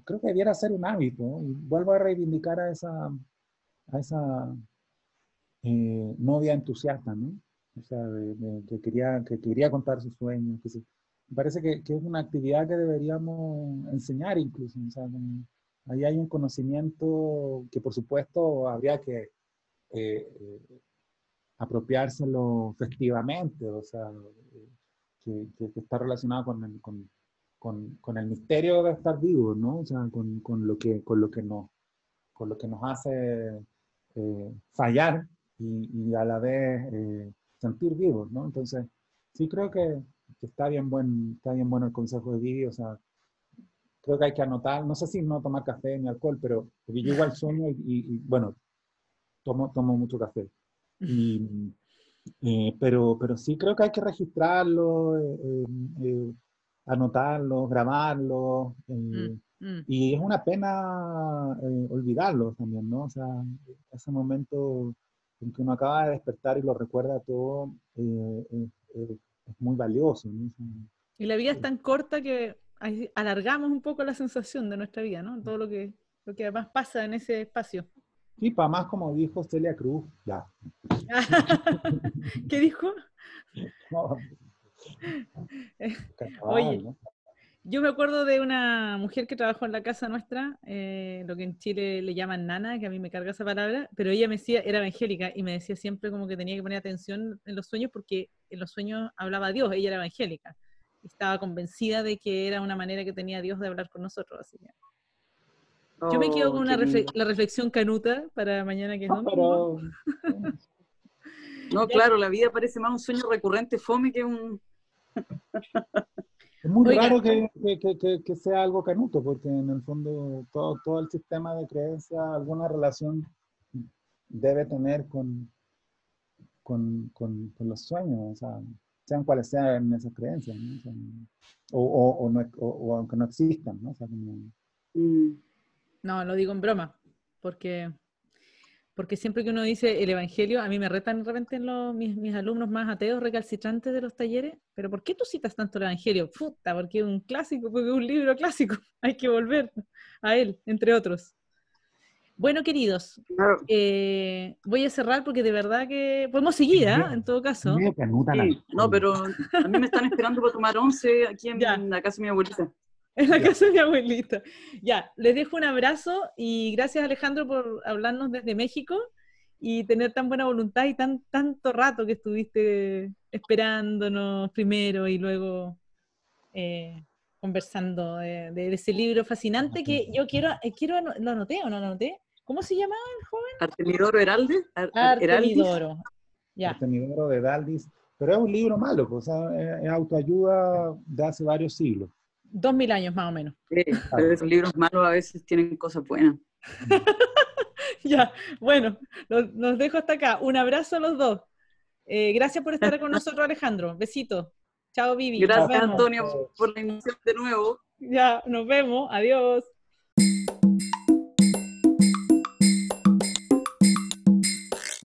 creo que debiera ser un hábito. Y vuelvo a reivindicar a esa, a esa eh, novia entusiasta, ¿no? O sea, de- de- que, quería, que quería contar sus sueños. Que se- me parece que, que es una actividad que deberíamos enseñar incluso. O sea, ahí hay un conocimiento que por supuesto habría que eh, apropiárselo festivamente, o sea, eh, que, está relacionado con el, con, con- el misterio de estar vivo, ¿no? O sea, con, con lo, que, con, lo, que nos, con lo que nos hace eh, fallar y, a la vez eh, sentir vivos, ¿no? Entonces, sí creo que, está, bien buen, está bien bueno el consejo de Vivi, o sea, creo que hay que anotar, no sé si no tomar café ni alcohol, pero porque yo igual sueño y, y- y, bueno, tomo, tomo mucho café. Y, eh, pero, pero sí creo que hay que registrarlo, eh, eh, anotarlo, grabarlo. eh, Mm. y es una pena olvidarlo también, ¿no? O sea, ese momento en que uno acaba de despertar y lo recuerda todo es muy valioso, ¿no? Y la vida es tan corta que alargamos un poco la sensación de nuestra vida, ¿no? Todo lo que, lo que además pasa en ese espacio. Y para más, como dijo Celia Cruz, ya. ¿Qué dijo? No, carnaval, oye. ¿no? Yo me acuerdo de una mujer que trabajó en la casa nuestra, eh, lo que en Chile le llaman nana, que a mí me carga esa palabra, pero ella me decía, era evangélica, y me decía siempre como que tenía que poner atención en los sueños porque en los sueños hablaba Dios, ella era evangélica. Estaba convencida de que era una manera que tenía Dios de hablar con nosotros. Así que yo me quedo Oh, con una refle- la reflexión canuta para mañana que es No, domingo. pero No, claro, la vida parece más un sueño recurrente fome que un. es muy Oiga. raro que, que- que- que- sea algo canuto, porque en el fondo todo, todo el sistema de creencia, alguna relación debe tener con, con, con- con los sueños, o sea, sean cuales sean esas creencias, ¿no? O, sea, o, o- no- o- aunque no existan, ¿no? Sea, como- Mm, No, lo digo en broma, porque, porque siempre que uno dice el Evangelio, a mí me retan de repente los, mis, mis alumnos más ateos recalcitrantes de los talleres, pero ¿por qué tú citas tanto el Evangelio? Puta, porque es un clásico, porque es un libro clásico, hay que volver a él, entre otros. Bueno, queridos, eh, voy a cerrar porque de verdad que podemos seguir, ¿ah? En todo caso. Sí, no, pero a mí me están esperando para tomar once aquí en Ya. la casa de mi abuelita. En la Ya. casa de mi abuelita. Ya, les dejo un abrazo y gracias Alejandro por hablarnos desde México y tener tan buena voluntad y tan tanto rato que estuviste esperándonos primero y luego eh, conversando de, de ese libro fascinante que yo quiero, eh, quiero ¿lo anoté o no lo anoté? ¿Cómo se llamaba el joven? Artemidoro Heralde. Ar- Ar- Heraldis. Artemidoro. Ya, Artemidoro de Daldis, pero es un libro malo, pues, o sea, es, es autoayuda de hace varios siglos. Dos mil años más o menos. Sí, esos libros malos a veces tienen cosas buenas. Ya, bueno, los, los dejo hasta acá. Un abrazo a los dos. Eh, gracias por estar con nosotros, Alejandro. Besitos. Chao, Vivi. Gracias. Antonio, por la invitación de nuevo. Ya, nos vemos. Adiós.